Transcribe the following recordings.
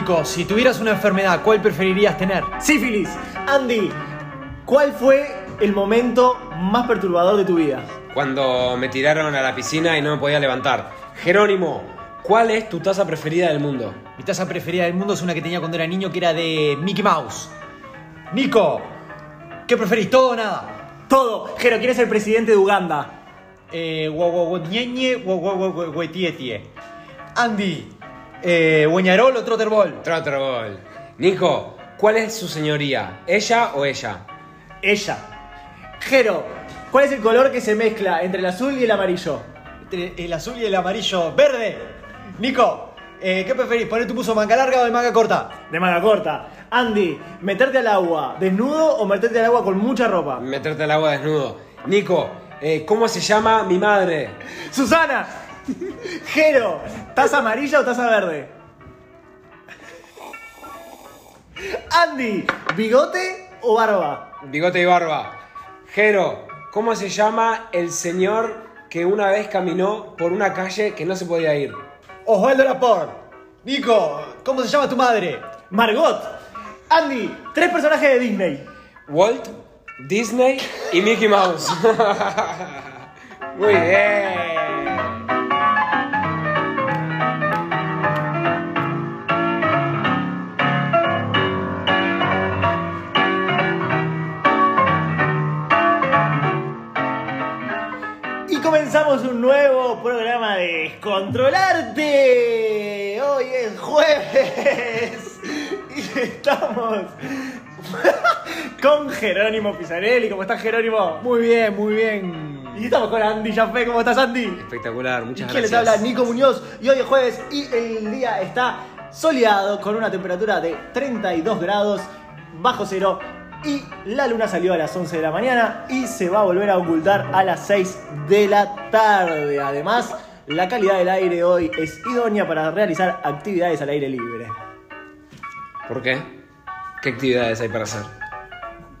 Nico, si tuvieras una enfermedad, ¿cuál preferirías tener? Sífilis. Andy, ¿cuál fue el momento más perturbador de tu vida? Cuando me tiraron a la piscina y no me podía levantar. Jerónimo, ¿cuál es tu taza preferida del mundo? Mi taza preferida del mundo es una que tenía cuando era niño que era de Mickey Mouse. Nico, ¿qué preferís? ¿Todo o nada? Todo. Jero, ¿quién es el presidente de Uganda? Eh, guau, guau, guau, ñeñe, guau, guau, guau, guau, guau, tie, tie. Andy, eh, Guañarol o Trotterball. Trotterball. Nico, ¿cuál es su señoría? ¿Ella o ella? Ella. Jero, ¿cuál es el color que se mezcla entre el azul y el amarillo? Entre el azul y el amarillo. ¡Verde! Nico, eh, ¿qué preferís? ¿Poner tu puso manga larga o de manga corta? De manga corta. Andy, ¿meterte al agua desnudo o meterte al agua con mucha ropa? Meterte al agua desnudo. Nico, eh, ¿cómo se llama mi madre? Susana. Jero, ¿taza amarilla o taza verde? Andy, ¿bigote o barba? Bigote y barba. Jero, ¿cómo se llama el señor que una vez caminó por una calle que no se podía ir? Osvaldo Laporte. Nico, ¿cómo se llama tu madre? Margot. Andy, tres personajes de Disney. Walt, Disney y Mickey Mouse. Muy bien. Comenzamos un nuevo programa de Descontrolarte. Hoy es jueves y estamos con Jerónimo Pizarelli. ¿Cómo estás, Jerónimo? Muy bien, muy bien. Y estamos con Andy Jaffe. ¿Cómo estás, Andy? Espectacular, muchas ¿Quién les gracias. habla? Nico Muñoz. Y hoy es jueves y el día está soleado con una temperatura de 32 grados bajo cero. Y la luna salió a las 11 de la mañana y se va a volver a ocultar a las 6 de la tarde. Además, la calidad del aire hoy es idónea para realizar actividades al aire libre. ¿Por qué? ¿Qué actividades hay para hacer?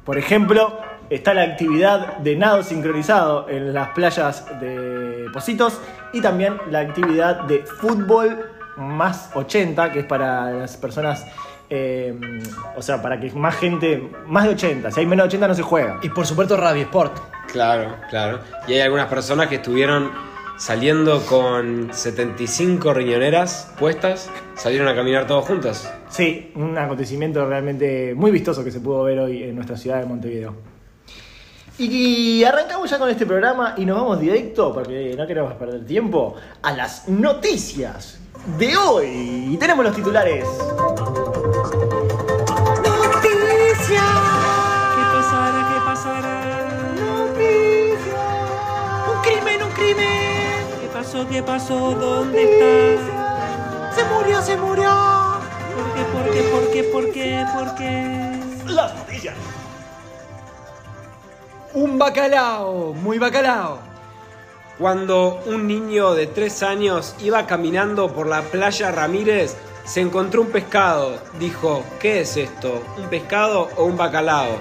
Por ejemplo, está la actividad de nado sincronizado en las playas de Positos y también la actividad de fútbol más 80, que es para las personas, eh, o sea, para que más gente, más de 80, si hay menos de 80 no se juega. Y por supuesto Radio Sport. Claro, claro. Y hay algunas personas que estuvieron saliendo con 75 riñoneras puestas, salieron a caminar todos juntos. Sí, un acontecimiento realmente muy vistoso que se pudo ver hoy en nuestra ciudad de Montevideo. Y arrancamos ya con este programa y nos vamos directo, porque no queremos perder tiempo, a las noticias de hoy. Y tenemos los titulares. ¿Qué pasará? ¿Qué pasará? Noticias. Un crimen, un crimen. ¿Qué pasó? ¿Qué pasó? ¿Dónde está? Se murió, se murió. ¿Por qué? ¿Por qué? ¿Por qué? ¿Por qué? ¿Por qué? Las noticias. Un bacalao, muy bacalao. Cuando un niño de 3 años iba caminando por la playa Ramírez, se encontró un pescado. Dijo, ¿qué es esto? ¿Un pescado o un bacalao?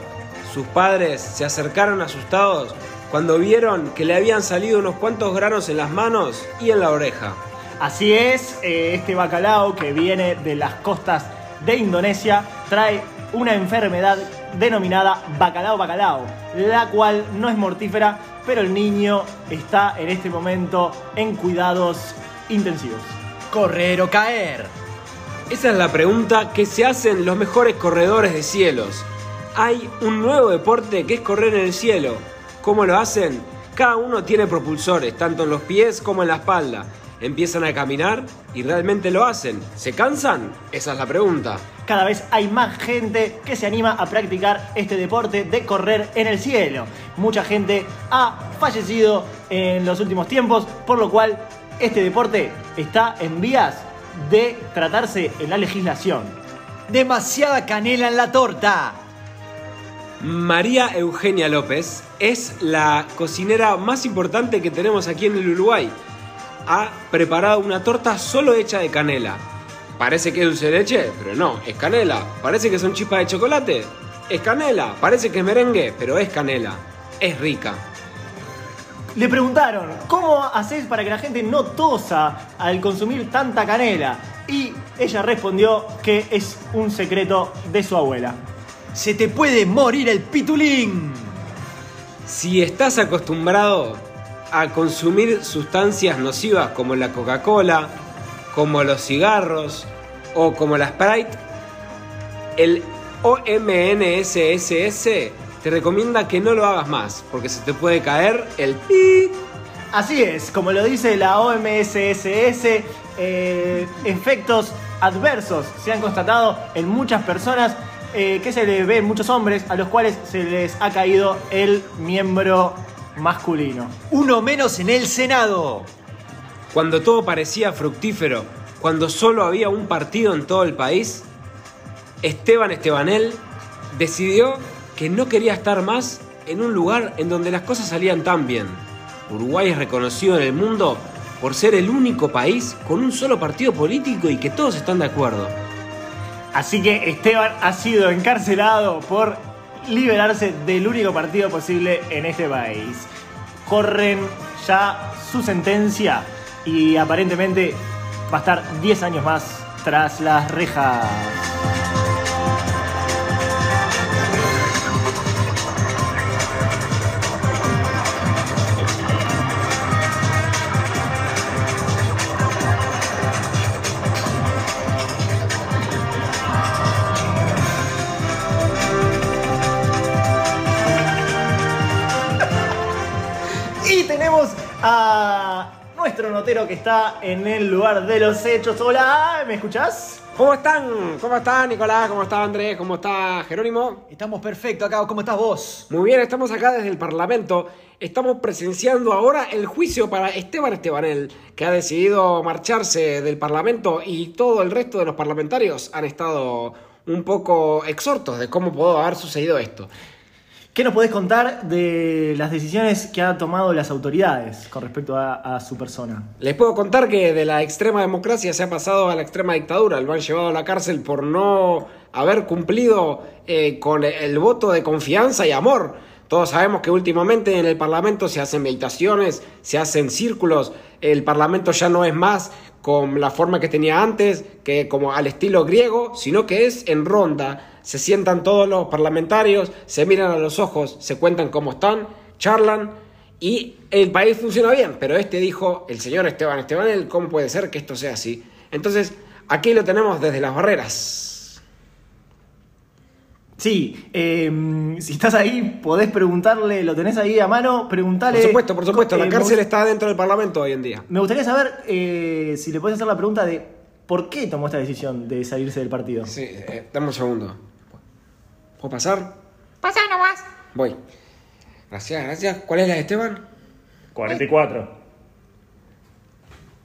Sus padres se acercaron asustados cuando vieron que le habían salido unos cuantos granos en las manos y en la oreja. Así es, eh, este bacalao que viene de las costas de Indonesia trae una enfermedad denominada bacalao bacalao, la cual no es mortífera, pero el niño está en este momento en cuidados intensivos. Correr o caer. Esa es la pregunta que se hacen los mejores corredores de cielos. Hay un nuevo deporte que es correr en el cielo. ¿Cómo lo hacen? Cada uno tiene propulsores, tanto en los pies como en la espalda. Empiezan a caminar y realmente lo hacen. ¿Se cansan? Esa es la pregunta. Cada vez hay más gente que se anima a practicar este deporte de correr en el cielo. Mucha gente ha fallecido en los últimos tiempos, por lo cual este deporte está en vías de tratarse en la legislación. Demasiada canela en la torta. María Eugenia López es la cocinera más importante que tenemos aquí en el Uruguay. Ha preparado una torta solo hecha de canela. Parece que es dulce de leche, pero no, es canela. Parece que son chispas de chocolate, es canela. Parece que es merengue, pero es canela. Es rica. Le preguntaron, ¿cómo haces para que la gente no tosa al consumir tanta canela? Y ella respondió que es un secreto de su abuela. Se te puede morir el pitulín. Si estás acostumbrado a consumir sustancias nocivas como la Coca-Cola, como los cigarros o como la Sprite, el OMNSSS te recomienda que no lo hagas más, porque se te puede caer el pi. Así es, como lo dice la OMSSS, eh, efectos adversos se han constatado en muchas personas eh, que se le ve en muchos hombres a los cuales se les ha caído el miembro masculino. Uno menos en el Senado. Cuando todo parecía fructífero, cuando solo había un partido en todo el país, Esteban Estebanel decidió que no quería estar más en un lugar en donde las cosas salían tan bien. Uruguay es reconocido en el mundo por ser el único país con un solo partido político y que todos están de acuerdo. Así que Esteban ha sido encarcelado por liberarse del único partido posible en este país. Corren ya su sentencia y aparentemente va a estar 10 años más tras las rejas. A nuestro notero que está en el lugar de los hechos. Hola, ¿me escuchás? ¿Cómo están? ¿Cómo está Nicolás? ¿Cómo está Andrés? ¿Cómo está Jerónimo? Estamos perfecto acá. ¿Cómo estás vos? Muy bien, estamos acá desde el Parlamento. Estamos presenciando ahora el juicio para Esteban Estebanel, que ha decidido marcharse del Parlamento y todo el resto de los parlamentarios han estado un poco exhortos de cómo pudo haber sucedido esto. ¿Qué nos podés contar de las decisiones que han tomado las autoridades con respecto a, su persona? Les puedo contar que de la extrema democracia se ha pasado a la extrema dictadura. Lo han llevado a la cárcel por no haber cumplido eh, con el voto de confianza y amor. Todos sabemos que últimamente en el Parlamento se hacen meditaciones, se hacen círculos. El Parlamento ya no es más con la forma que tenía antes, que como al estilo griego, sino que es en ronda. Se sientan todos los parlamentarios, se miran a los ojos, se cuentan cómo están, charlan y el país funciona bien. Pero este dijo, el señor Esteban Estebanel, ¿cómo puede ser que esto sea así? Entonces, aquí lo tenemos desde las barreras. Sí, eh, si estás ahí, podés preguntarle, lo tenés ahí a mano, preguntale. Por supuesto, por supuesto, Eh, la me cárcel está dentro del Parlamento hoy en día. Me gustaría saber eh, si le podés hacer la pregunta de por qué tomó esta decisión de salirse del partido. Sí, eh, dame un segundo. ¿Puedo pasar? Pasa nomás. Voy. Gracias, gracias. ¿Cuál es la de Esteban? 44.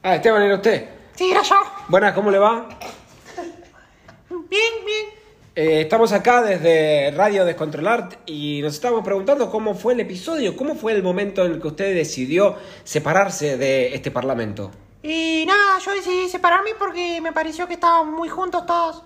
Ah, Esteban, era usted. Sí, era yo. Buenas, ¿cómo le va? Bien, bien. Eh, estamos acá desde Radio Descontrolar y nos estamos preguntando cómo fue el episodio, cómo fue el momento en el que usted decidió separarse de este parlamento. Y nada, yo decidí separarme porque me pareció que estaban muy juntos todos.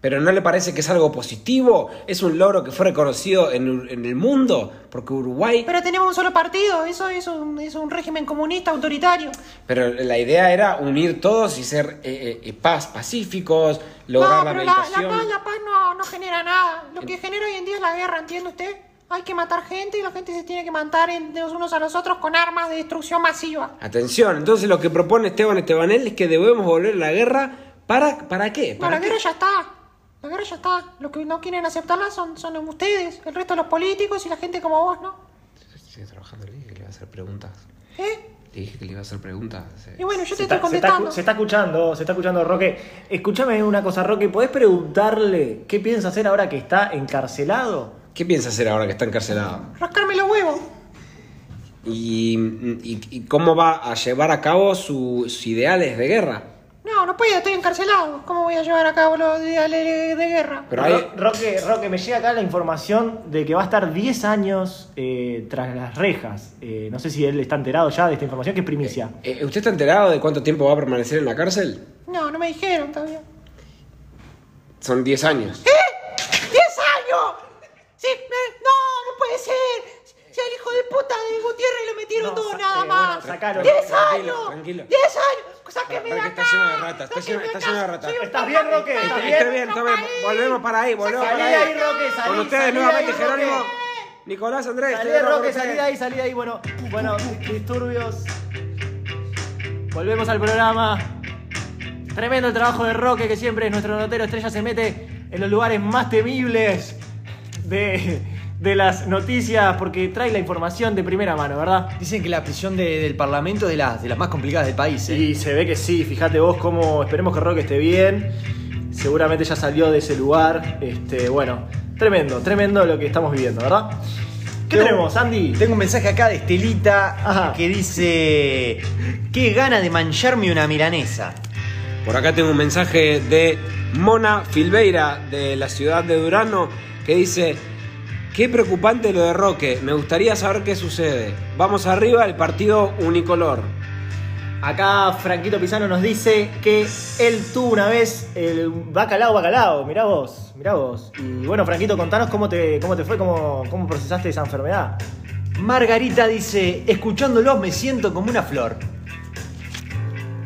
Pero ¿no le parece que es algo positivo? ¿Es un logro que fue reconocido en, en el mundo? Porque Uruguay... Pero tenemos un solo partido, eso es un, es un régimen comunista autoritario. Pero la idea era unir todos y ser eh, eh, paz, pacíficos, lograr no, la pero la, la paz, la paz no, no genera nada. Lo que genera hoy en día es la guerra, ¿entiende usted? Hay que matar gente y la gente se tiene que matar entre los unos a los otros con armas de destrucción masiva. Atención, entonces lo que propone Esteban Estebanel es que debemos volver a la guerra. ¿Para, para qué? No, ¿Para la qué? guerra ya está. La guerra ya está. Los que no quieren aceptarla son, son ustedes, el resto de los políticos y la gente como vos, ¿no? Sigue trabajando, le dije que le iba a hacer preguntas. ¿Eh? Le dije que le iba a hacer preguntas. Y bueno, yo te está, estoy se está contestando. se está escuchando, se está escuchando Roque. Escúchame una cosa, Roque, ¿podés preguntarle qué piensa hacer ahora que está encarcelado? ¿Qué piensa hacer ahora que está encarcelado? Rascarme los huevos. ¿Y, y- y cómo va a llevar a cabo sus ideales de guerra? No, no puedo, estoy encarcelado. ¿Cómo voy a llevar a cabo los ideales de, de guerra? Pero hay- Ro- Roque, Roque, me llega acá la información de que va a estar 10 años eh, tras las rejas. Eh, no sé si él está enterado ya de esta información, que es primicia. Eh, ¿Usted está enterado de cuánto tiempo va a permanecer en la cárcel? No, no me dijeron todavía. Son 10 años. ¿Eh? ¡Diez años! Sí, me- no, no puede ser. Si al hijo de puta de Gutiérrez lo metieron No, todo nada eh, más. bueno, sacalo. ¡Diez Tranquilo, años! tranquilo. ¡Diez años! sáqueme de acá. está lleno de ratas, está lleno- lleno de ratas. ¿Estás bien. Roque? ¿Estás Está bien, está bien. Volvemos para ahí, volvemos Salí para de ahí, ahí. Roque, salí, Con ustedes salí de nuevamente, ahí, Roque. Jerónimo. Nicolás Andrés. Salí Roque, salí de ahí, salí de ahí. Bueno, bueno, disturbios. Volvemos al programa. Tremendo el trabajo de Roque, que siempre es nuestro notero estrella, se mete en los lugares más temibles de, de las noticias porque trae la información de primera mano, ¿verdad? Dicen que la prisión de- del Parlamento es de las, de las más complicadas del país. ¿eh? Y se ve que sí, fíjate vos cómo. Esperemos que Roque esté bien. Seguramente ya salió de ese lugar. Este, bueno, tremendo, tremendo lo que estamos viviendo, ¿verdad? ¿Qué Tengo- tenemos, Andy? Tengo un mensaje acá de Estelita Ajá. que dice: Qué gana de mancharme una milanesa. Por acá tengo un mensaje de Mona Filbeira de la ciudad de Durano que dice, qué preocupante lo de Roque, me gustaría saber qué sucede. Vamos arriba, el partido unicolor. Acá Franquito Pisano nos dice que él tuvo una vez el bacalao, bacalao. Mirá vos, mirá vos. Y bueno, Franquito, contanos cómo te, cómo te fue, cómo, cómo procesaste esa enfermedad. Margarita dice: Escuchándolos me siento como una flor.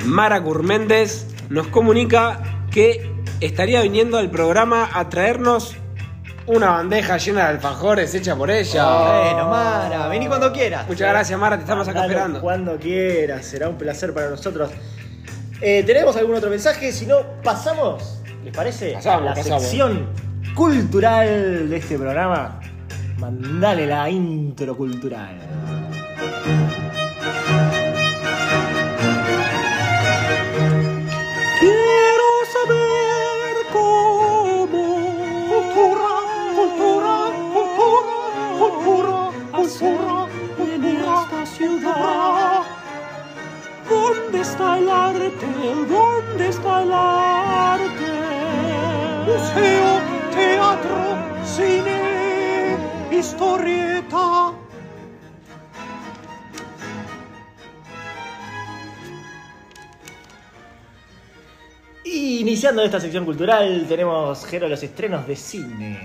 Mara Gurméndez nos comunica que estaría viniendo al programa a traernos una bandeja llena de alfajores hecha por ella. Bueno, Mara, vení cuando quieras. Muchas gracias Mara, te estamos acá Mandalo esperando. Cuando quieras, será un placer para nosotros. Eh, ¿Tenemos algún otro mensaje? Si no, pasamos, ¿les parece? Pasamos, a la pasamos. sección cultural de este programa. Mandale la intro cultural. Está el arte? ¿Dónde está el arte? Museo, teatro, cine, historieta. Iniciando esta sección cultural, tenemos, Jero, los estrenos de cine.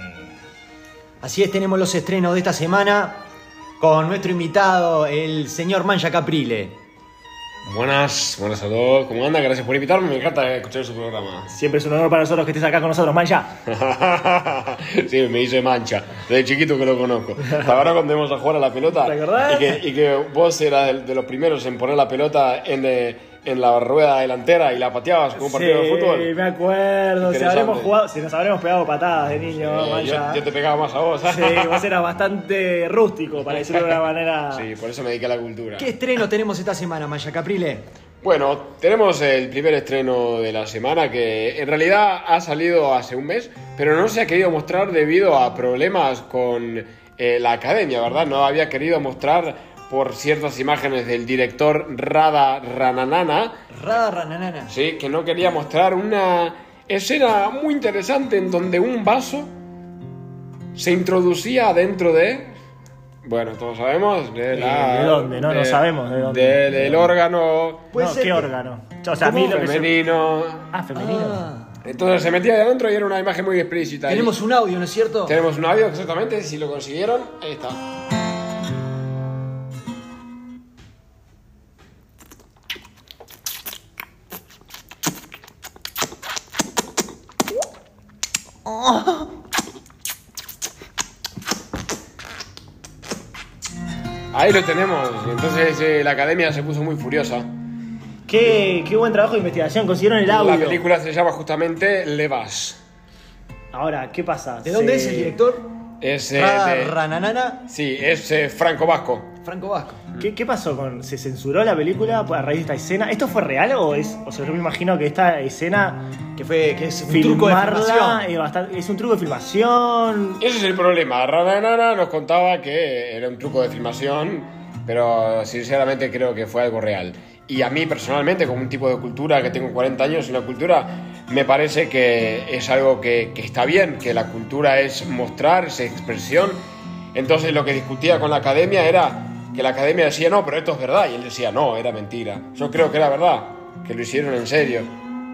Así es, tenemos los estrenos de esta semana con nuestro invitado, el señor Mancha Caprile. Buenas, buenas a todos. ¿Cómo andan? Gracias por invitarme. Me encanta escuchar su programa. Siempre es un honor para nosotros que estés acá con nosotros, Mancha. sí, me hice mancha. Desde chiquito que lo conozco. Ahora cuando íbamos a jugar a la pelota. ¿Te acordás? Y que, y que vos eras de, de los primeros en poner la pelota en, eh, en la rueda delantera y la pateabas como un partido de fútbol. me acuerdo. Si habremos jugado, si nos habremos pegado patadas de niño, Eh, yo, yo te pegaba más a vos. Sí, vos eras bastante rústico, para decirlo de una manera. Sí, por eso me dediqué a la cultura. ¿Qué estreno tenemos esta semana, Mancha Caprile? Bueno, tenemos el primer estreno de la semana que en realidad ha salido hace un mes, pero no se ha querido mostrar debido a problemas con eh, la academia, ¿verdad? No había querido mostrar por ciertas imágenes del director Rada Rananana, Rada Rananana. ¿sí? que no quería mostrar una escena muy interesante en donde un vaso se introducía dentro de... Bueno, todos sabemos de la... ¿de dónde? No, no sabemos de dónde. de- del órgano Puede no, ¿qué que- órgano? O sea, a mí como lo que se- femenino. Ah, femenino. Ah, Entonces se metía ahí adentro y era una imagen muy explícita. tenemos un audio, ¿no es cierto? Tenemos un audio exactamente, si lo consiguieron, ahí está. Ahí lo tenemos. Entonces eh, la academia se puso muy furiosa. Qué, qué buen trabajo de investigación. Consiguieron el audio. La película se llama justamente Levas. Ahora, ¿qué pasa? ¿De dónde Se- es el director? Es, eh, Rada de- Rananana, sí, es eh, Franco Vasco. Franco Vasco. ¿Qué, qué pasó con.? ¿Se censuró la película a raíz de esta escena? ¿Esto fue real o es.? O sea, yo me imagino que esta escena. Que fue que es un truco de filmación. es, bastante- es un truco de filmación. Ese es el problema. Rananana nos contaba que era un truco de filmación, pero sinceramente creo que fue algo real. Y a mí personalmente, como un tipo de cultura que tengo 40 años, una cultura, me parece que es algo que, que está bien, que la cultura es mostrar, es expresión. Entonces lo que discutía con la academia era que la academia decía, no, pero esto es verdad, y él decía, no, era mentira. Yo creo que era verdad, que lo hicieron en serio,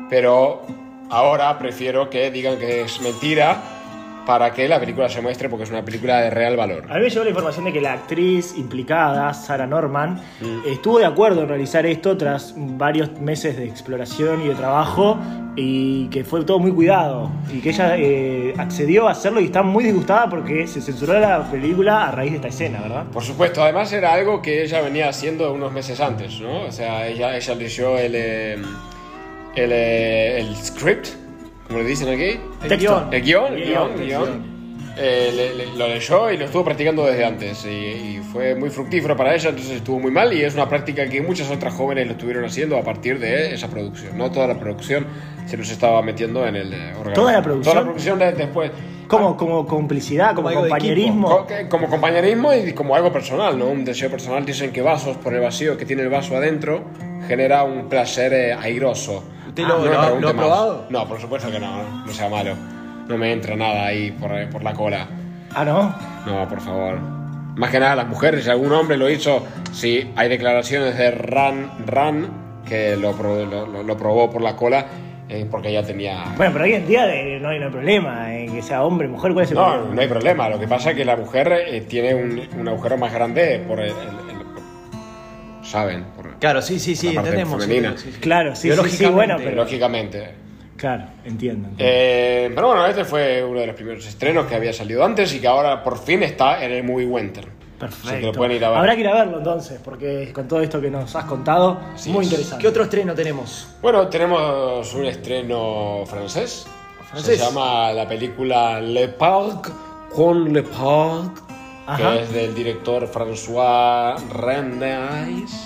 pero ahora prefiero que digan que es mentira para que la película se muestre porque es una película de real valor. A mí me llegó la información de que la actriz implicada, Sarah Norman, Mm. estuvo de acuerdo en realizar esto tras varios meses de exploración y de trabajo y que fue todo muy cuidado y que ella eh, accedió a hacerlo y está muy disgustada porque se censuró la película a raíz de esta escena, ¿verdad? Por supuesto, además era algo que ella venía haciendo unos meses antes, ¿no? O sea, ella, ella leyó el, eh, el, eh, el script, como le dicen aquí. El Texto. guion. El guion, el Guión, el guion. Eh, le- le- lo leyó y lo estuvo practicando desde antes y, y fue muy fructífero para ella, entonces estuvo muy mal y es una práctica que muchas otras jóvenes lo estuvieron haciendo a partir de esa producción. No toda la producción se los estaba metiendo en el eh, organismo. ¿Toda la producción? Toda la producción de- después. Como, como complicidad, como, Como compañerismo. Co- que- Como compañerismo y como algo personal, ¿no? Un deseo personal. Dicen que vasos, por el vacío que tiene el vaso adentro, genera un placer eh, airoso. ¿Usted Ah, lo- no ha más. probado? No, por supuesto que no, no, no sea malo. No me entra nada ahí por, eh, por la cola. Ah, ¿no? No, por favor. Más que nada las mujeres, si algún hombre lo hizo, sí, hay declaraciones de Ran, Ran que lo, lo, lo- lo probó por la cola eh, porque ya tenía... Bueno, pero hoy en día eh, no hay, no hay problema en que sea hombre, mujer, ¿cuál es el No, problema? no hay problema. Lo que pasa es que la mujer eh, tiene un, un agujero más grande por el... el- el- ¿Saben? Claro, sí, sí, sí, entendemos. femenina. sí, sí, sí. Claro, sí, sí, bueno, pero... Lógicamente. Claro, entiendo. entiendo. Eh, pero bueno, este fue uno de los primeros estrenos que había salido antes y que ahora por fin está en el Movie Winter. Que Perfecto. lo pueden ir a ver. Habrá que ir a verlo entonces, porque con todo esto que nos has contado, Así muy es. interesante. ¿Qué otro estreno tenemos? Bueno, tenemos un estreno francés. ¿Francés? Se llama la película Le Parc con Le Parc, Ajá. que es del director François Renais,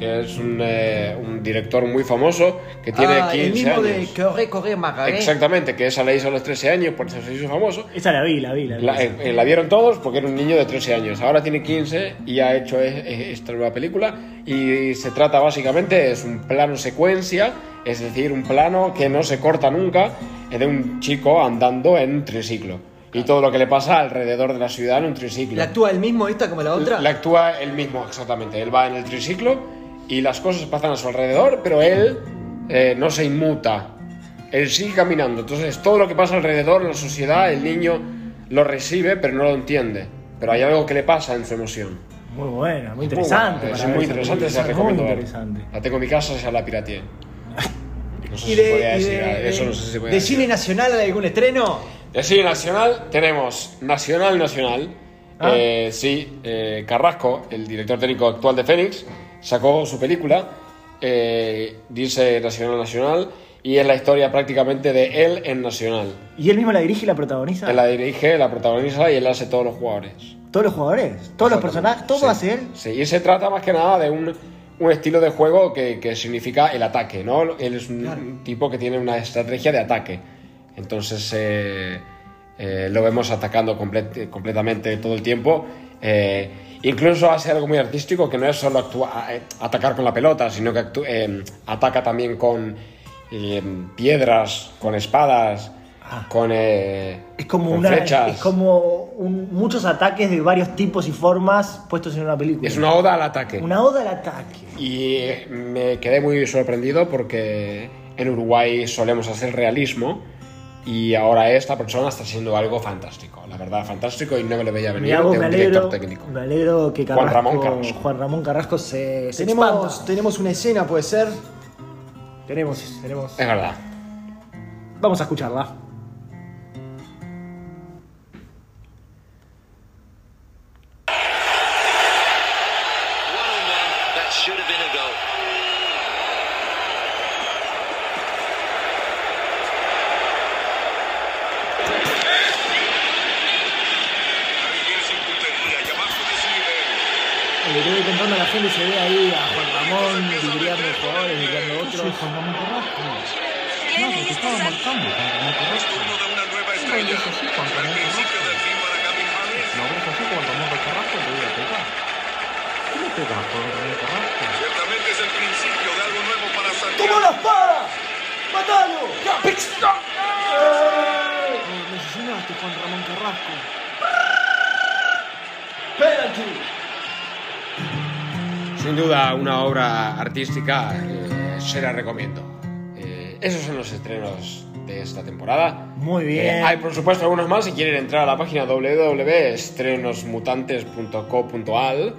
que es un, eh, un director muy famoso que tiene ah, 15 el mismo años. de Corre, Corre, Magaré. Exactamente, que esa la hizo a los 13 años, por eso se hizo famoso. Esa la vi, la vi, la vi. La, eh, eh, la vieron todos porque era un niño de 13 años. Ahora tiene 15 y ha hecho e- e- esta nueva película. Y se trata básicamente, es un plano secuencia, es decir, un plano que no se corta nunca, es de un chico andando en un triciclo. Y todo lo que le pasa alrededor de la ciudad en un triciclo. ¿La actúa el mismo esta como la otra? La actúa él mismo, exactamente. Él va en el triciclo y las cosas pasan a su alrededor, pero él eh, no se inmuta. Él sigue caminando. Entonces, todo lo que pasa alrededor la sociedad, el niño lo recibe, pero no lo entiende. Pero hay algo que le pasa en su emoción. Muy buena, muy Es interesante. buena, Es muy esa interesante, película, recomiendo interesante. La tengo en mi casa, ya la pirateé. No sé ¿Y si de, podía y decir, de- eso no sé si podía de decir. cine nacional hay algún estreno? De cine nacional tenemos Nacional Nacional. Ah. Eh, sí, eh, Carrasco, el director técnico actual de Fénix, sacó su película, eh, dice Nacional Nacional, y es la historia prácticamente de él en Nacional. ¿Y él mismo la dirige y la protagoniza? Él la dirige, la protagoniza y él hace todos los jugadores. ¿Todos los jugadores? ¿Todos los personajes? ¿Todo Sí. hace él? Sí, y se trata más que nada de un, un estilo de juego que, que significa el ataque, ¿no? Él es un tipo que tiene una estrategia de ataque. Entonces eh, eh, lo vemos atacando comple- completamente todo el tiempo. Eh, incluso hace algo muy artístico que no es solo actua- eh, atacar con la pelota, sino que eh, ataca también con eh, piedras, con espadas, con, eh, Es como con una. flechas. Es como un- muchos ataques de varios tipos y formas puestos en una película. Es una oda al ataque. Una oda al ataque. Y eh, me quedé muy sorprendido porque en Uruguay solemos hacer realismo y ahora esta persona está haciendo algo fantástico, la verdad, fantástico y no me lo veía venir de me un director alegro, técnico. me alegro que Juan Carrasco, Ramón Carrasco. Juan Ramón Carrasco se, se Tenemos, expanda. tenemos una escena, puede ser. Tenemos, tenemos. Es verdad. Vamos a escucharla. Artística, eh, se la recomiendo. Eh, esos son los estrenos de esta temporada. Muy bien. Eh, hay, por supuesto, algunos más. Si quieren entrar a la página www.estrenosmutantes.co.al,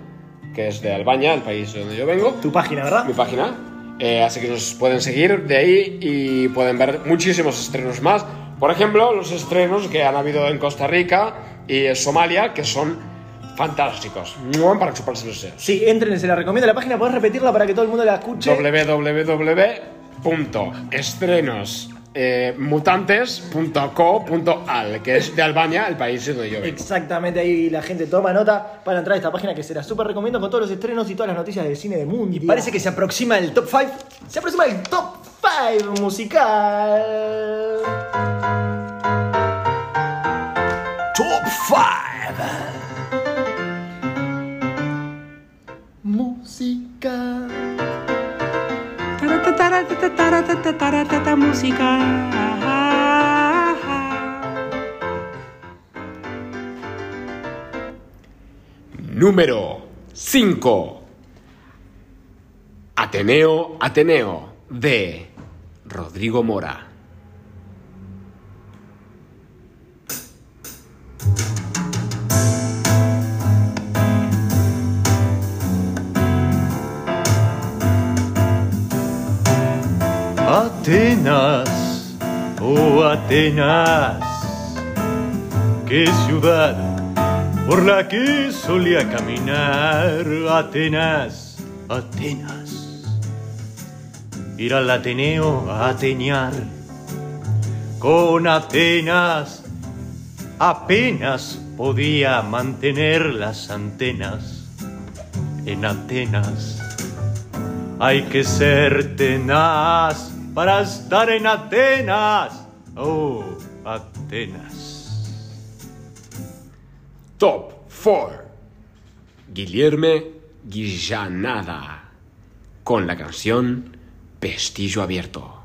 que es de Albania, el país de donde yo vengo. Tu página, ¿verdad? mi página. Así que nos pueden seguir de ahí y pueden ver muchísimos estrenos más. Por ejemplo, los estrenos que han habido en Costa Rica y Somalia, que son fantásticos. Para chuparse los dedos. Sí, entren, se la recomiendo la página. ¿Podés repetirla para que todo el mundo la escuche? www.estrenosmutantes.co.al, que es de Albania, el país donde yo vengo. Exactamente, ahí la gente toma nota para entrar a esta página que se la súper recomiendo con todos los estrenos y todas las noticias del cine de mundo. Y parece que se aproxima el top 5. se aproxima el top 5 musical. Top 5. Música. Música. Número 5. Ateneo, Ateneo, de Rodrigo Mora. Atenas, oh Atenas, qué ciudad por la que solía caminar. Atenas, Atenas, ir al Ateneo a ateñar. Con Atenas apenas podía mantener las antenas en Atenas. Hay que ser tenaz para estar en Atenas. Oh, Atenas. Top 4. Guillerme Guillanada. Con la canción Pestillo Abierto.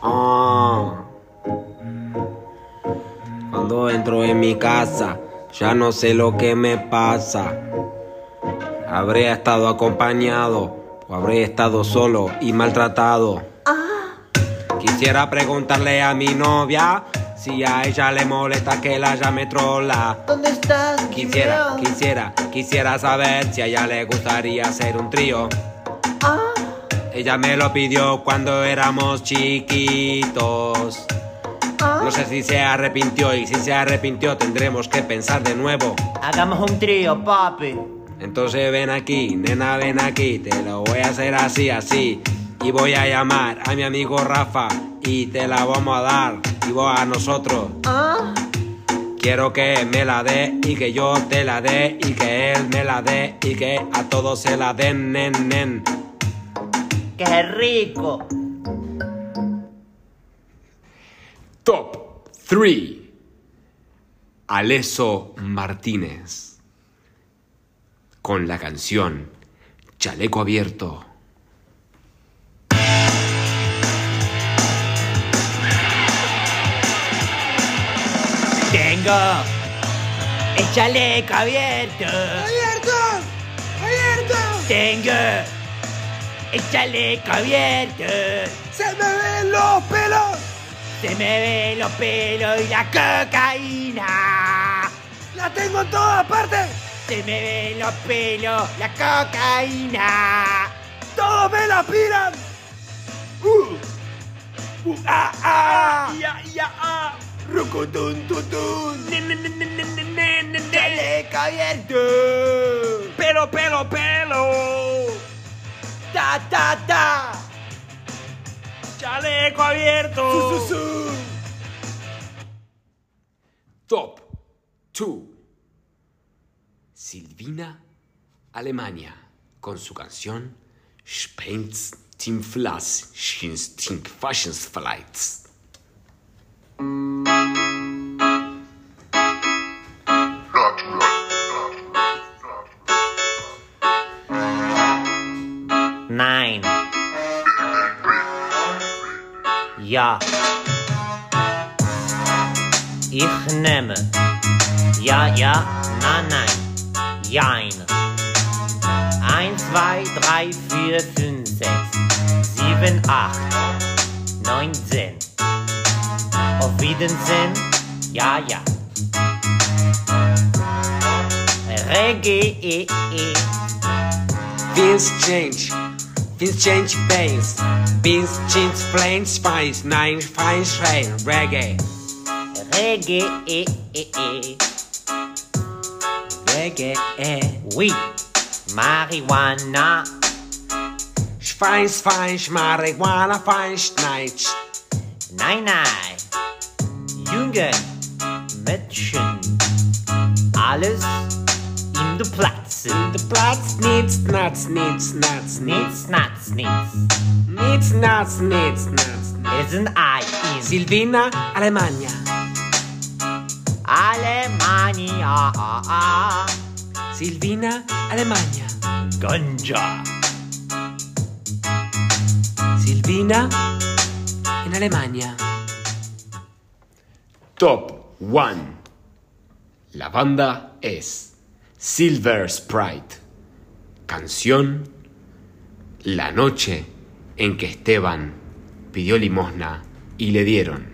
Ah. Cuando entro en mi casa, ya no sé lo que me pasa. Habré estado acompañado o habré estado solo y maltratado. Quisiera preguntarle a mi novia si a ella le molesta que la llame trola. ¿Dónde estás? Quisiera, quisiera, quisiera saber si a ella le gustaría hacer un trío. Ella me lo pidió cuando éramos chiquitos. No sé si se arrepintió y si se arrepintió tendremos que pensar de nuevo. Hagamos un trío, papi. Entonces ven aquí, nena, ven aquí, te lo voy a hacer así, así. Y voy a llamar a mi amigo Rafa y te la vamos a dar. Y vos a nosotros. Quiero que me la dé y que yo te la dé y que él me la dé y que a todos se la den, nen, nen. ¡Qué rico! Top 3. Aleso Martínez. Con la canción Chaleco Abierto. Tengo el chaleco abierto. ¡Abierto! ¡Abierto! Tengo el chaleco abierto. ¡Se me ven los pelos! Se me ven los pelos y la cocaína. ¡La tengo en todas partes! Se me ven los pelos, la cocaína. ¡Todos me la piran! ¡Uh! ¡Uh! ¡Ah! ¡Ah! ¡Ya, ya, ah! ¡Rucutun, tutun! ¡Chaleco abierto! ¡Pelo, pelo, pelo! ¡Ta, ta, ta! ¡Chaleco abierto! Su, su, su. Top 2. Silvina Alemania con su canción Spain's Team Flash Stink Fashions Flights. Ja. Ich nehme. Ja, ja, nein, nein. Jein. zwei, drei, vier, fünf, sechs, sieben, acht, neun, zehn. Auf Wiedersehen, ja, ja. Reggae, Things change. Things change pains. Things change plain spice. Nine fine strain. Reggae. reggae, eh, eh, eh. Reggae. oui, marijuana, Fine, fine, marijuana, fine, night. nein, nein, Jungen, Mädchen, alles in der Platz. The Platz needs nuts, needs nuts, Nichts, needs nichts, nichts. needs nuts, needs nuts. Es sind Ei in Silvina, Alemania. Alemania, ah, ah. Silvina, Alemania. Ganja. Silvina en Alemania. Top 1. La banda es Silver Sprite. Canción La noche en que Esteban pidió limosna y le dieron.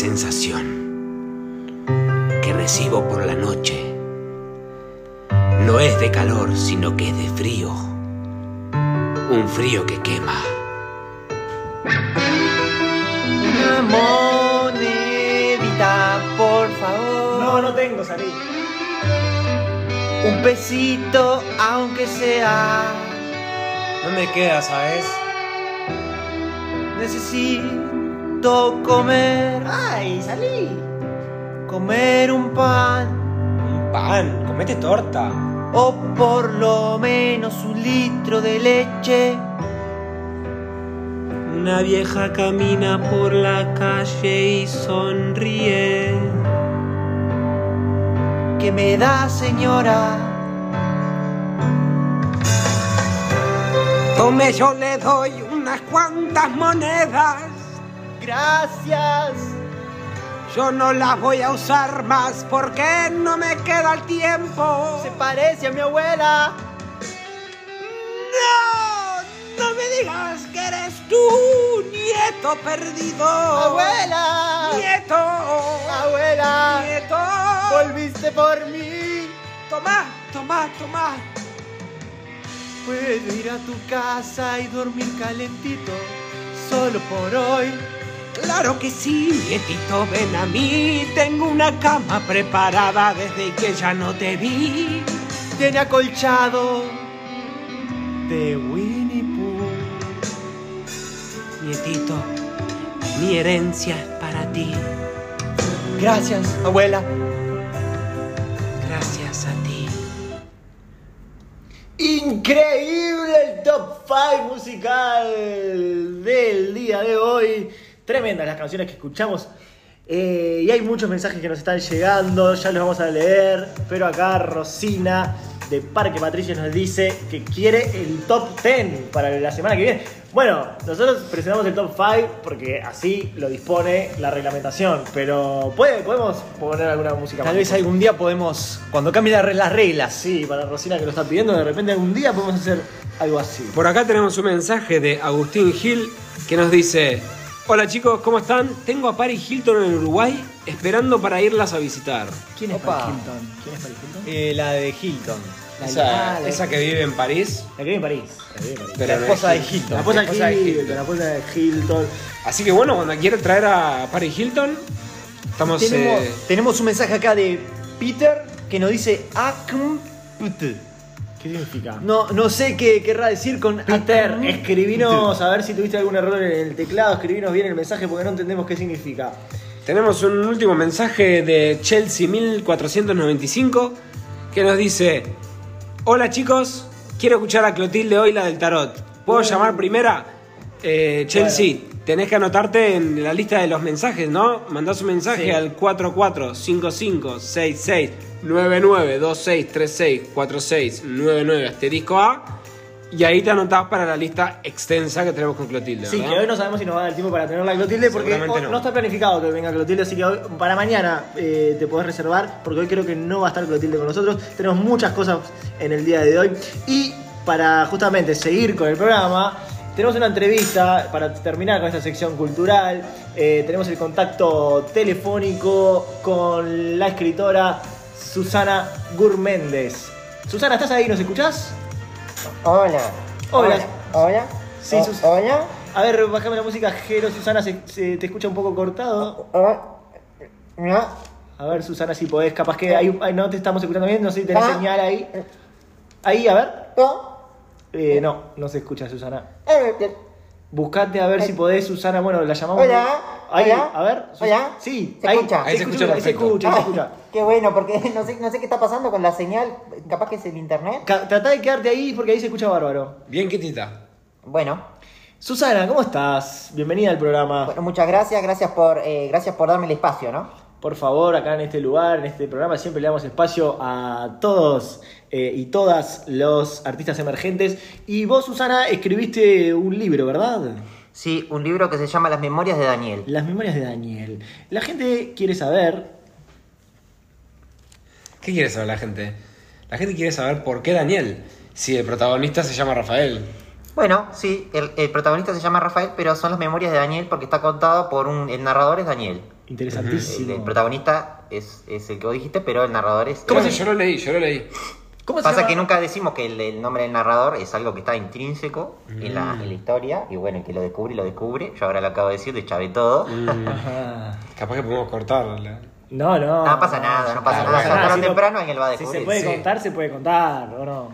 Sensación que recibo por la noche. No es de calor, sino que es de frío. Un frío que quema. Una monedita, por favor. No, no tengo, salí. Un pesito, aunque sea. No me queda, ¿sabes? Necesito comer, ¡Ay, salí! comer un pan. Un pan, comete torta. O por lo menos un litro de leche. Una vieja camina por la calle y sonríe. que me da señora. Tome, yo le doy unas cuantas monedas. ¡Gracias! Yo no las voy a usar más porque no me queda el tiempo. Se parece a mi abuela. ¡No! ¡No me digas que eres tú, nieto perdido! ¡Abuela! ¡Nieto! ¡Abuela! ¡Nieto! ¡Volviste por mí! Toma, toma, toma. Puedo ir a tu casa y dormir calentito. Solo por hoy. Claro que sí, nietito, ven a mí. Tengo una cama preparada desde que ya no te vi. Tiene acolchado de Winnie Pooh. Nietito, mi herencia es para ti. Gracias, abuela. Gracias a ti. Increíble el top 5 musical del día de hoy. Tremendas las canciones que escuchamos. Eh, y hay muchos mensajes que nos están llegando, ya los vamos a leer. Pero acá Rosina de Parque Patricio nos dice que quiere el top 10 para la semana que viene. Bueno, nosotros presentamos el top 5 porque así lo dispone la reglamentación. Pero ¿puede, podemos poner alguna música Tal más? vez algún día podemos, cuando cambien la- las reglas, Sí, para Rosina que lo está pidiendo, de repente algún día podemos hacer algo así. Por acá tenemos un mensaje de Agustín Gil que nos dice: Hola chicos, ¿cómo están? Tengo a Paris Hilton en Uruguay esperando para irlas a visitar. ¿Quién es Opa. Paris Hilton? ¿Quién es Paris Hilton? eh, la de Hilton. La- Esa, ah, esa que vive en París. La que vive en París. La que vive en París. Pero la no esposa de Hilton. La esposa de Hilton, Hilton. la esposa de Hilton. Así que bueno, cuando quiera traer a Paris Hilton, estamos. Tenemos, eh, tenemos un mensaje acá de Peter que nos dice Akmput. ¿Qué significa? No, no sé qué querrá decir con Peter, Akmput. escribinos a ver si tuviste algún error en el teclado, escribinos bien el mensaje porque no entendemos qué significa. Tenemos un último mensaje de Chelsea 1495 que nos dice: Hola chicos, quiero escuchar a Clotilde hoy la del tarot. ¿Puedo llamar primera? Eh, Chelsea, tenés que anotarte en la lista de los mensajes, ¿no? Mandás un mensaje Sí. al 4455669926364699 asterisco A y ahí te anotás para la lista extensa que tenemos con Clotilde. Sí, ¿verdad? que hoy no sabemos si nos va a dar tiempo para tener la Clotilde porque Seguramente hoy no. no. está planificado que venga Clotilde, así que hoy- para mañana eh, te podés reservar porque hoy creo que no va a estar Clotilde con nosotros. Tenemos muchas cosas en el día de hoy y para justamente seguir con el programa. Tenemos una entrevista para terminar con esta sección cultural. Eh, tenemos el contacto telefónico con la escritora Susana Gurméndez. Susana, ¿estás ahí? ¿Nos escuchás? Hola. Hola. Hola. Sí, O- Sus- Hola. A ver, bajame la música, Jero, Susana, se, se- te escucha un poco cortado. No. A ver, Susana, si podés, capaz que ahí, ahí no te estamos escuchando bien, no sé si tenés Ah. señal ahí. Ahí, a ver. No. Eh, no, no se escucha, Susana. Eh, Buscate a ver si podés, Susana. Bueno, la llamamos. Hola. Ahí, Hola. a ver. Sus- Hola. Sí, ¿Se ahí, escucha? Ahí se escucha ahí se escucha, ahí se Ah, escucha. Qué bueno, porque no sé, no sé qué está pasando con la señal. Capaz que es el internet. Ca- Tratá de quedarte ahí porque ahí se escucha bárbaro. Bien quietita. Bueno, Susana, ¿cómo estás? Bienvenida al programa. bueno, muchas gracias, gracias por, eh, gracias por darme el espacio, ¿no? Por favor, acá en este lugar, en este programa, siempre le damos espacio a todos eh, y todas los artistas emergentes. Y vos, Susana, escribiste un libro, ¿verdad? Sí, un libro que se llama Las Memorias de Daniel. Las memorias de Daniel. La gente quiere saber. ¿Qué quiere saber la gente? La gente quiere saber por qué Daniel, si el protagonista se llama Rafael. Bueno, sí, el, el protagonista se llama Rafael, pero son las memorias de Daniel porque está contado por un. El narrador es Daniel. El, Interesantísimo. el protagonista es, es el que vos dijiste, pero el narrador es. ¿Cómo se? Yo lo leí, yo lo leí. ¿Cómo se Pasa llama? que nunca decimos que el, el nombre del narrador es algo que está intrínseco en, la, en la historia. Y bueno, el que lo descubre, lo descubre. Yo ahora lo acabo de decir, de chave todo. Ajá. Capaz que podemos cortarla. No, no. No pasa nada, no pasa nada. bueno. Tarde o Si no- temprano alguien lo va a Si descubrir. se puede sí. contar, se puede contar, ¿o no?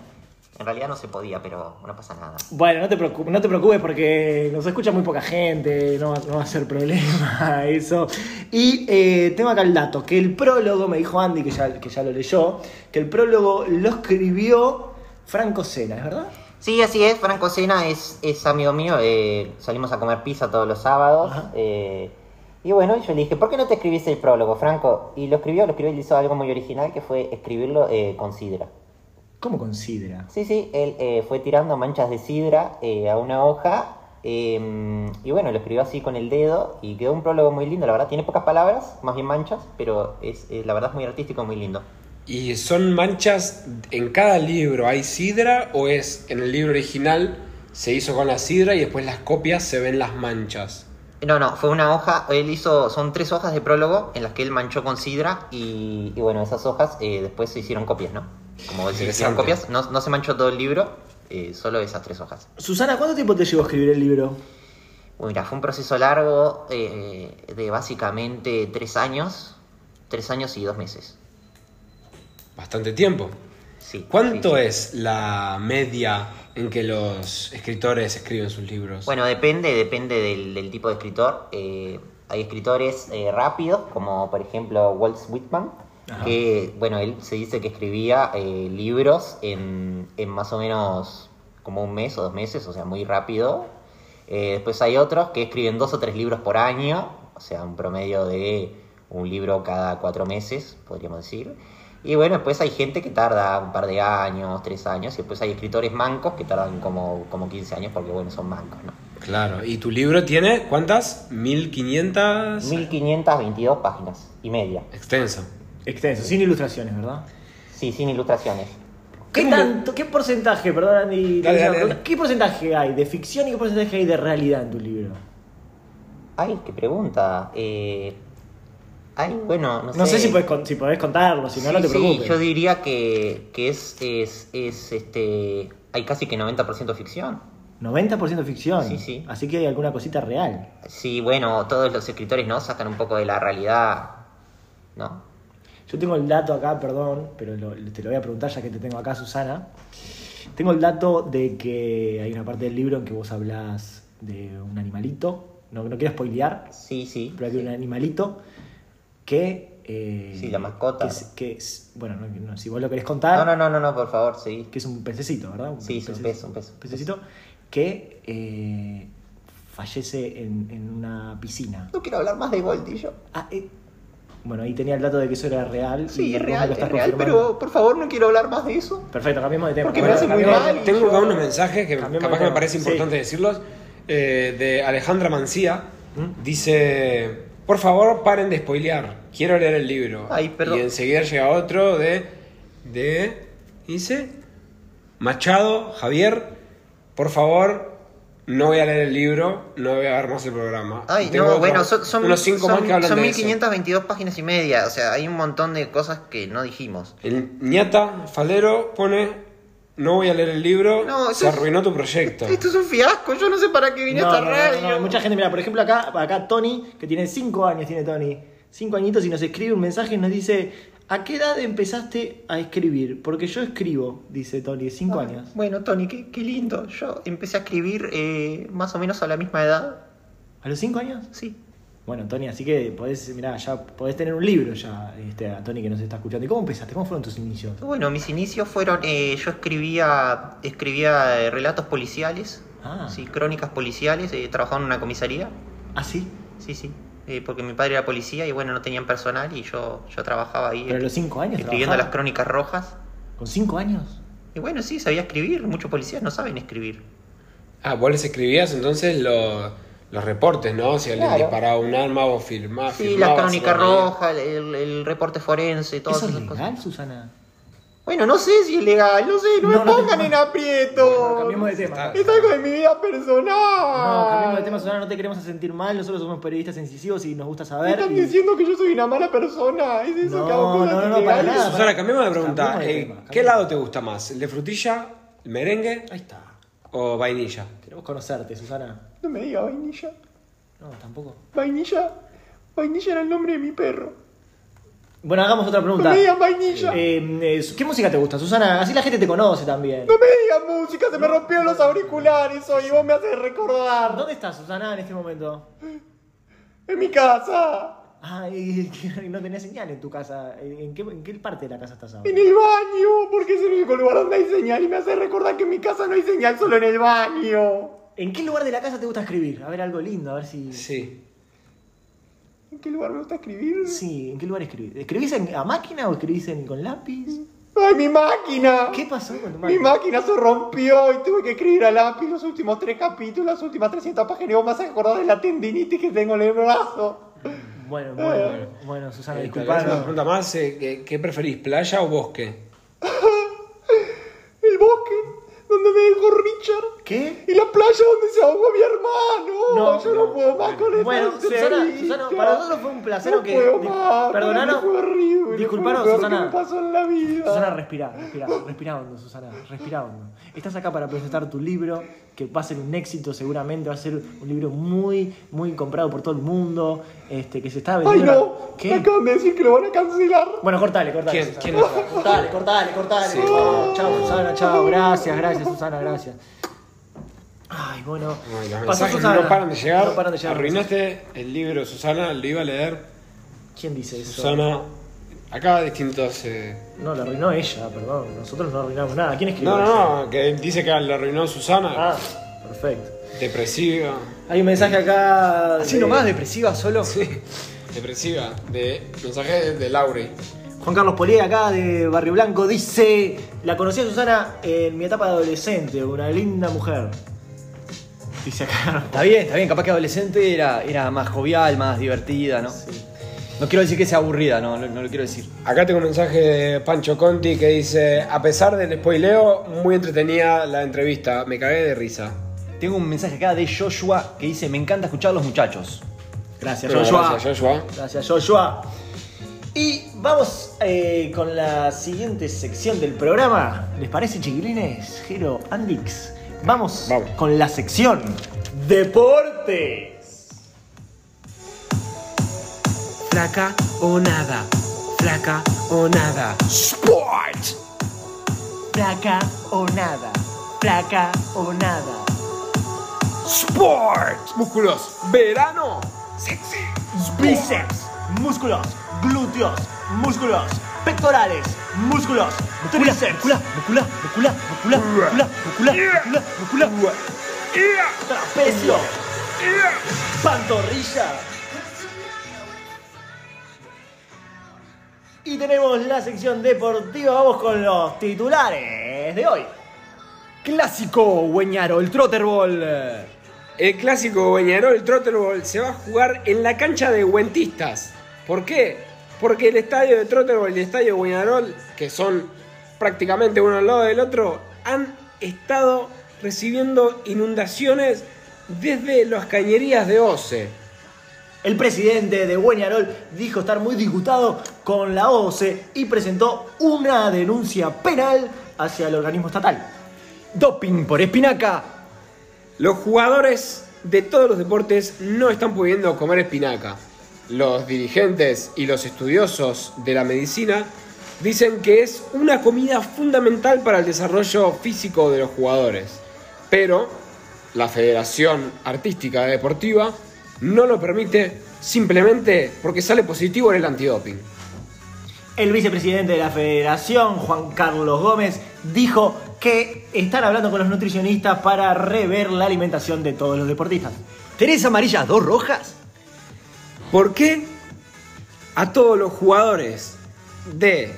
En realidad no se podía, pero no pasa nada. Bueno, no te preocupes, no te preocupes porque nos escucha muy poca gente, no, va- no va a ser problema eso. Y eh, tengo acá el dato, que el prólogo, me dijo Andy, que ya, que ya lo leyó, que el prólogo lo escribió Franco Sena, ¿es verdad? Sí, así es. Franco Sena es, es amigo mío. eh, salimos a comer pizza todos los sábados. Eh, y bueno, yo le dije, ¿por qué no te escribiste el prólogo, Franco? Y lo escribió, lo escribió y hizo algo muy original que fue escribirlo eh, con sidra. ¿Cómo considera? Sí, sí, él eh, fue tirando manchas de sidra eh, a una hoja eh, y bueno, lo escribió así con el dedo y quedó un prólogo muy lindo, la verdad. Tiene pocas palabras, más bien manchas, pero es, eh, la verdad es muy artístico, muy lindo. ¿Y son manchas en cada libro? ¿Hay sidra o es en el libro original se hizo con la sidra y después las copias se ven las manchas? No, no, fue una hoja, él hizo, son tres hojas de prólogo en las que él manchó con sidra y, y bueno, esas hojas eh, después se hicieron copias, ¿no? Como Interesante. copias, no, no se manchó todo el libro, eh, solo esas tres hojas. Susana, ¿cuánto tiempo te llevó a escribir el libro? Mira, fue un proceso largo eh, de básicamente tres años, tres años y dos meses. Bastante tiempo. Sí. ¿Cuánto sí, sí. es la media en que los escritores escriben sus libros? Bueno, depende, depende del, del tipo de escritor. Eh, hay escritores eh, rápidos, como por ejemplo Walt Whitman, Ajá. que, bueno, él se dice que escribía eh, libros en, en más o menos como un mes o dos meses, o sea, muy rápido. Eh, después hay otros que escriben dos o tres libros por año, o sea, un promedio de un libro cada cuatro meses, podríamos decir. Y bueno, después hay gente que tarda un par de años, tres años, y después hay escritores mancos que tardan como, como 15 años porque, bueno, son mancos, ¿no? Claro, ¿y tu libro tiene cuántas? ¿1500? 1522 páginas y media. Extenso. Extenso, sin ilustraciones, ¿verdad? Sí, sin ilustraciones. ¿Qué tanto, qué porcentaje, perdón Andy, Dale, dale, dale. qué porcentaje hay de ficción y qué porcentaje hay de realidad en tu libro? Ay, qué pregunta. Eh, ay, bueno, no sé. No sé si podés, si podés contarlo, si no, no te Sí, sí, preocupes. yo diría que, que es, es, es, este. Hay casi que 90% ficción. 90% ficción. Sí, sí. Así que hay alguna cosita real. Sí, bueno, todos los escritores, ¿no? Sacan un poco de la realidad, ¿no? Yo tengo el dato acá, perdón, pero lo- te lo voy a preguntar ya que te tengo acá, Susana. Tengo el dato de que hay una parte del libro en que vos hablás de un animalito. No, no quiero spoilear, Sí, sí. pero hay un animalito que. eh, Sí, la mascota. Que es, que es- bueno, no- no, si vos lo querés contar. No, no, no, no, por favor, sí. Que es un pececito, ¿verdad? Sí, es un pece- pez, un pez. pececito que eh, fallece en, en una piscina. No quiero hablar más de Goldie yo. Ah, eh, bueno, ahí tenía el dato de que eso era real. Sí, y es real, es real, pero por favor no quiero hablar más de eso. Perfecto, cambiemos de tema. Porque me hace muy mal. Tengo yo- acá unos mensajes que Cambiemos capaz que me parece Sí. importante decirlos. eh, de Alejandra Mancía. ¿Mm? Dice: Por favor, paren de spoilear. Quiero leer el libro. Ay, perdón. Y enseguida llega otro de. de. Dice: Machado, Javier, por favor. No voy a leer el libro, no voy a ver más el programa. Ay, Tengo no, otro- bueno, son, son, unos cinco son- más que hablan son de eso. 1522 páginas y media, o sea, hay un montón de cosas que no dijimos. El ñata Falero pone: No voy a leer el libro, No, se arruinó tu proyecto. Esto es un fiasco, yo no sé para qué vine No, a esta radio. mucha gente, mira, por ejemplo acá, acá Tony, que tiene 5 años, tiene Tony, 5 añitos y nos escribe un mensaje y nos dice, ¿a qué edad empezaste a escribir? Porque yo escribo, dice Tony, 5 años. Bueno, Tony, qué, qué lindo. Yo empecé a escribir eh, más o menos a la misma edad. ¿A los 5 años? Sí. Bueno, Tony, así que podés, mirá, ya podés tener un libro ya, este, a Tony que nos está escuchando. ¿Y cómo empezaste? ¿Cómo fueron tus inicios? Bueno, mis inicios fueron, eh, yo escribía, escribía eh, relatos policiales, Ah. sí, crónicas policiales, eh, trabajaba en una comisaría, ¿Ah, sí? sí, sí, eh, porque mi padre era policía y bueno, no tenían personal y yo, yo trabajaba ahí Pero a los 5 años escribiendo las crónicas rojas. ¿Con 5 años? Y bueno, sí, sabía escribir, muchos policías no saben escribir. Ah, vos les escribías entonces lo- los reportes, ¿no? Si alguien Claro. disparaba un arma, vos filmás. Sí, filmabas, la crónica roja, el, el- reporte forense, todas ¿Eso es esas legal, cosas. Susana? Bueno, no sé si es legal, no sé, no, No, me no pongan en aprieto. Bueno, cambiemos de tema. Está- Es algo de mi vida personal. No, cambiemos de tema, Susana, no te queremos hacer sentir mal. Nosotros somos periodistas incisivos y nos gusta Me saber. están y- diciendo que yo soy una mala persona. ¿Es eso No, que hago cosas no, no, no, para ilegales? nada. Susana, cambiemos de pregunta. Cambiemos de Eh, tema, ¿Qué cambiemos. lado te gusta más? ¿El de frutilla, el merengue Ahí está. o vainilla? Queremos conocerte, Susana. No me diga vainilla. No, tampoco. Vainilla. Vainilla era el nombre de mi perro. Bueno, hagamos otra No pregunta. me digan vainilla. Eh, eh, ¿Qué música te gusta, Susana? Así la gente te conoce también. No me digan música, se me rompieron los auriculares hoy y vos me haces recordar. ¿Dónde estás, Susana, en este momento? En mi casa. Ah, y, y no tenés señal en tu casa. ¿En qué, ¿En qué parte de la casa estás ahora? En el baño, porque es el único lugar donde hay señal y me hace recordar que en mi casa no hay señal, solo en el baño. ¿En qué lugar de la casa te gusta escribir? A ver, algo lindo, a ver si... Sí. ¿En qué lugar me gusta escribir? Sí, ¿en qué lugar escribís? ¿Escribís en- a máquina o escribís en- con lápiz? ¡Ay, mi máquina! ¿Qué pasó con tu Mi máquina? máquina se rompió y tuve que escribir a lápiz los últimos tres capítulos, las últimas 300 páginas. Y vos me haces acordar de la tendinitis que tengo en el brazo. Bueno, bueno, bueno, Susana, Eh, disculpa. Una pregunta más. eh, ¿qué, qué preferís, playa o bosque? El bosque donde me dejó Richard. ¿Qué? Y la playa donde se ahogó mi hermano. Yo no puedo más con esta Bueno, Susana. Susana, para nosotros fue un placer no que. Puedo di- más, perdonanos. Fue horrible. Disculpanos, fue lo peor Susana. que me pasó en la vida. Susana, respira, respira, respira hondo, Susana, respira hondo. Estás acá para presentar tu libro, que va a ser un éxito seguramente, va a ser un libro muy, muy comprado por todo el mundo, este, que se está Ay, vendiendo. no. Me ¿Qué? acaban de decir que lo van a cancelar. Bueno, cortale, cortale. ¿Quién- Susana. quién está? Cortale, cortale, cortale. favor. Chao, Susana, chao. Gracias, gracias, Susana, gracias. Ay, bueno. Ay, los Pasó mensajes Susana. no paran de llegar. No paran de llegar. Arruinaste el libro, Susana, lo iba a leer. ¿Quién dice eso? Susana, acá distintos. eh, No, lo arruinó ella, perdón. Nosotros no arruinamos nada. ¿Quién escribió No, eso? no, no, que dice que lo arruinó Susana. Ah, perfecto. Depresiva. Hay un mensaje acá. Así de- nomás, depresiva solo. Sí, depresiva. De mensaje de Lauri. Juan Carlos Polié acá de Barrio Blanco dice: La conocí a Susana en mi etapa de adolescente, una linda mujer. Está bien, está bien. Capaz que adolescente era, era más jovial, más divertida, ¿no? No quiero decir que sea aburrida, no, no, no lo quiero decir. Acá tengo un mensaje de Pancho Conti que dice: A pesar del spoileo, muy entretenida la entrevista. Me cagué de risa. Tengo un mensaje acá de Joshua que dice, me encanta escuchar a los muchachos. Gracias, Joshua. Gracias, Joshua. Gracias, Joshua. Y vamos eh, con la siguiente sección del programa. ¿Les parece, chiquilines? Jero, Andix. Vamos, Vamos. con la sección Deportes. Flaca o nada. Flaca o nada. Sport! Placa o nada. Placa o nada. Sport! Músculos. Verano. Sexy! Bíceps, músculos, glúteos, músculos, pectorales, músculos, tríceps, muscula, muscula, muscula, muscula, muscula, muscula, muscula, muscula. trapecio, pantorrilla. Y tenemos la sección deportiva. Vamos con los titulares de hoy. Clásico, Hueñaro, el Trotterball. El clásico Beñarol Trotterball se va a jugar en la cancha de Huentistas. ¿Por qué? Porque el estadio de Trotterball y el estadio de Beñarol, que son prácticamente uno al lado del otro, han estado recibiendo inundaciones desde las cañerías de OCE. El presidente de Bueñarol dijo estar muy disgustado con la OCE y presentó una denuncia penal hacia el organismo estatal. Doping por espinaca. Los jugadores de todos los deportes no están pudiendo comer espinaca. Los dirigentes y los estudiosos de la medicina dicen que es una comida fundamental para el desarrollo físico de los jugadores. Pero la Federación Artística Deportiva no lo permite simplemente porque sale positivo en el antidoping. El vicepresidente de la federación, Juan Carlos Gómez, dijo que están hablando con los nutricionistas para rever la alimentación de todos los deportistas. ¿Tres amarillas, dos rojas? ¿Por qué a todos los jugadores de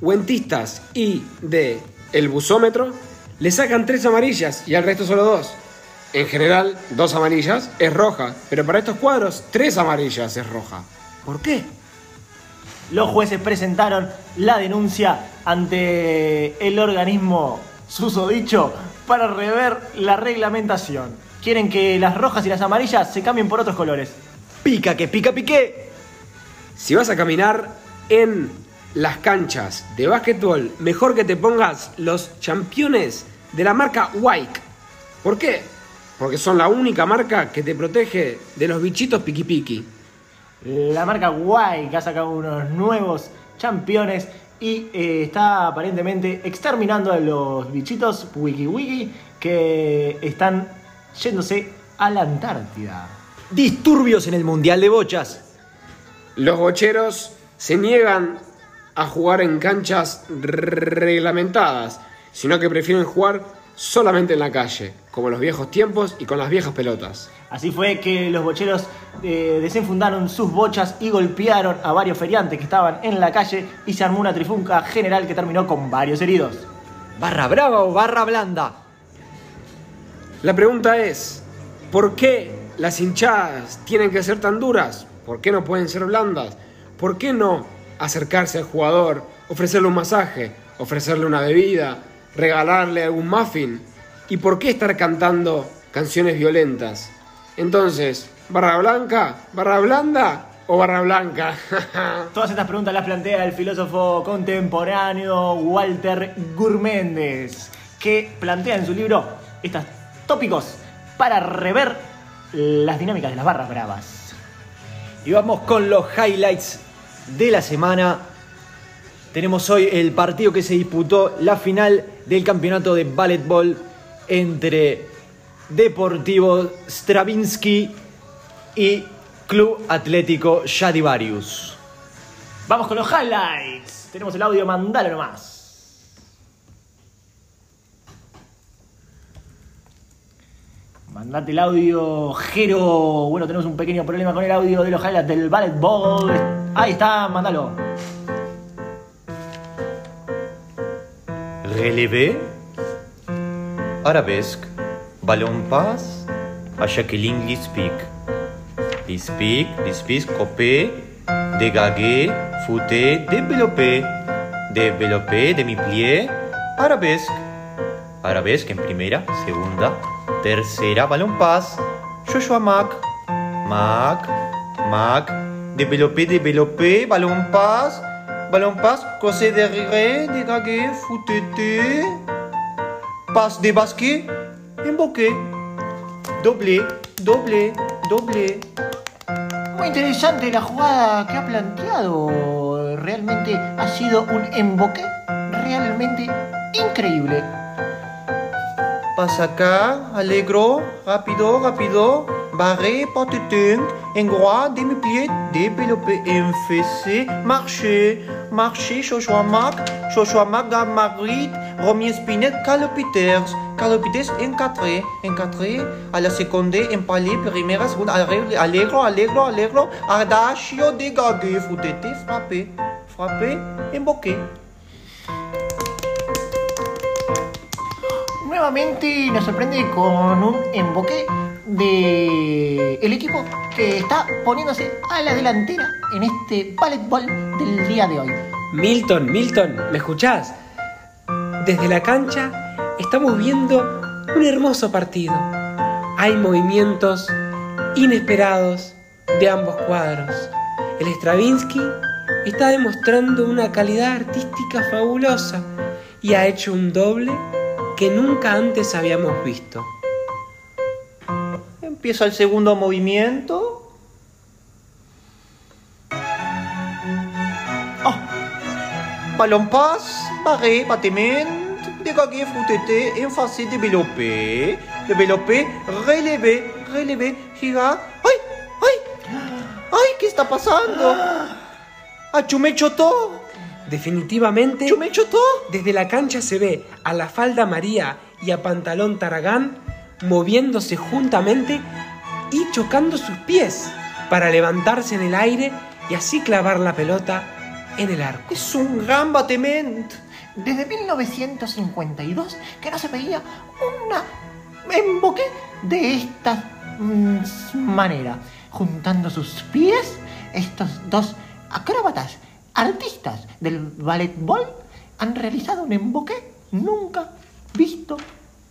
Huentistas y de El Busómetro le sacan tres amarillas y al resto solo dos? En general, dos amarillas es roja, pero para estos cuadros, tres amarillas es roja. ¿Por qué? Los jueces presentaron la denuncia ante el organismo susodicho para rever la reglamentación. Quieren que las rojas y las amarillas se cambien por otros colores. Pica que pica piqué. Si vas a caminar en las canchas de básquetbol, mejor que te pongas los championes de la marca Wike. ¿Por qué? Porque son la única marca que te protege de los bichitos piqui piqui. La marca que ha sacado unos nuevos campeones y eh, está aparentemente exterminando a los bichitos wiki wiki que están yéndose a la Antártida. Disturbios en el Mundial de Bochas. Los bocheros se niegan a jugar en canchas reglamentadas, sino que prefieren jugar solamente en la calle, como los viejos tiempos y con las viejas pelotas. Así fue que los bocheros eh, desenfundaron sus bochas y golpearon a varios feriantes que estaban en la calle y se armó una trifunca general que terminó con varios heridos. ¿Barra brava o barra blanda? La pregunta es, ¿por qué las hinchadas tienen que ser tan duras? ¿Por qué no pueden ser blandas? ¿Por qué no acercarse al jugador, ofrecerle un masaje, ofrecerle una bebida, regalarle algún muffin? ¿Y por qué estar cantando canciones violentas? Entonces, ¿barra blanca, barra blanda o barra blanca? Todas estas preguntas las plantea el filósofo contemporáneo Walter Gurméndez, que plantea en su libro estos tópicos para rever las dinámicas de las barras bravas. Y vamos con los highlights de la semana. Tenemos hoy el partido que se disputó, la final del campeonato de balletball entre Deportivo Stravinsky y Club Atlético Yadivarius. Vamos con los highlights. Tenemos el audio, mandalo nomás. Mandate el audio, Jero. Bueno, tenemos un pequeño problema con el audio de los highlights del Ballet Ball. Ahí está, mandalo. Relevé, arabesque, ballon passe, à Jacqueline Lispic. Lispic, Lispic, copé, dégagé, fouté, développé, développé, demi-plié, arabesque. Arabesque en primera, segunda, tercera, ballon passe, Joshua Mac, Mac, Mac, développé, développé, ballon passe, ballon passe, crochet derrière, dégagé, fouté, passe des basquets, emboqué, doblé, doblé, doblé. Muy interesante la jugada que ha planteado. Realmente ha sido un emboque realmente increíble. Passe acá, alegro, rápido, rápido, barré, porte-tung, engrois, demi-plié, développé, infessé, marché, marché, Joshua Mac, Joshua Mac, Marguerite, Romy Spinet, Carlo Peters. Carlo Peters encatré, encatré à la seconde, empalé, primera, segunda, allegro, allegro, allegro, allegro, adagio, dégagé, fruttete, frappé, frappé, emboqué. Nuevamente nos sorprende con un emboque de el equipo que está poniéndose a la delantera en este ballet ball del día de hoy. Milton, Milton, ¿me escuchás? Desde la cancha estamos viendo un hermoso partido. Hay movimientos inesperados de ambos cuadros. El Stravinsky está demostrando una calidad artística fabulosa y ha hecho un doble que nunca antes habíamos visto. Empieza el segundo movimiento. Oh. Ballon passe, barré, battement, dégagé, fruttete, enfacé, développé, développé, relevé, relevé, gira. ¡Ay! ¡Ay! ¡Ay! ¿Qué está pasando? ¡Ah, Definitivamente, ¡Chumé chotó! desde la cancha se ve a la falda María y a Pantalón Taragán moviéndose juntamente y chocando sus pies para levantarse en el aire y así clavar la pelota en el arco. Es un gran batiment. Desde 1952 que no se veía una emboque de esta mm, manera, juntando sus pies, estos dos acróbatas, artistas del ballet ball, han realizado un emboque nunca visto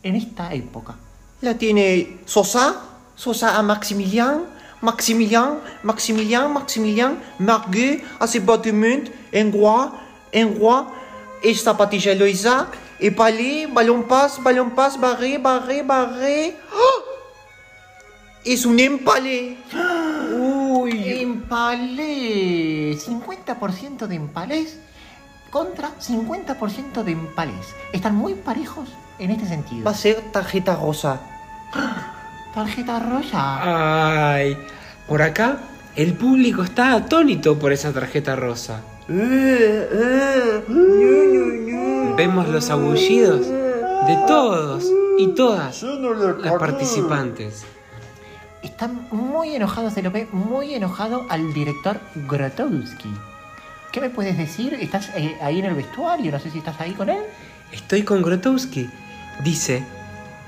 en esta época. La tiene Sosa, Sosa a Maximilien, Maximilien, Maximilien, Maximilien, Marguet a ses battements, Enroy, Enroy, et Zapatilla Eloisa, et Palais, ballon passe, ballon passe, barré, barré, barré. ¡Oh! Es un empalé. Uy. Empalé, 50% de empalés contra 50% de empalés. Están muy parejos en este sentido. Va a ser tarjeta rosa. Tarjeta rosa. Ay, por acá el público está atónito por esa tarjeta rosa. Vemos los aullidos de todos y todas las participantes. Están muy enojados, se lo ve muy enojado al director Grotowski. ¿Qué me puedes decir? ¿Estás eh, ahí en el vestuario? No sé si estás ahí con él. Estoy con Grotowski. Dice,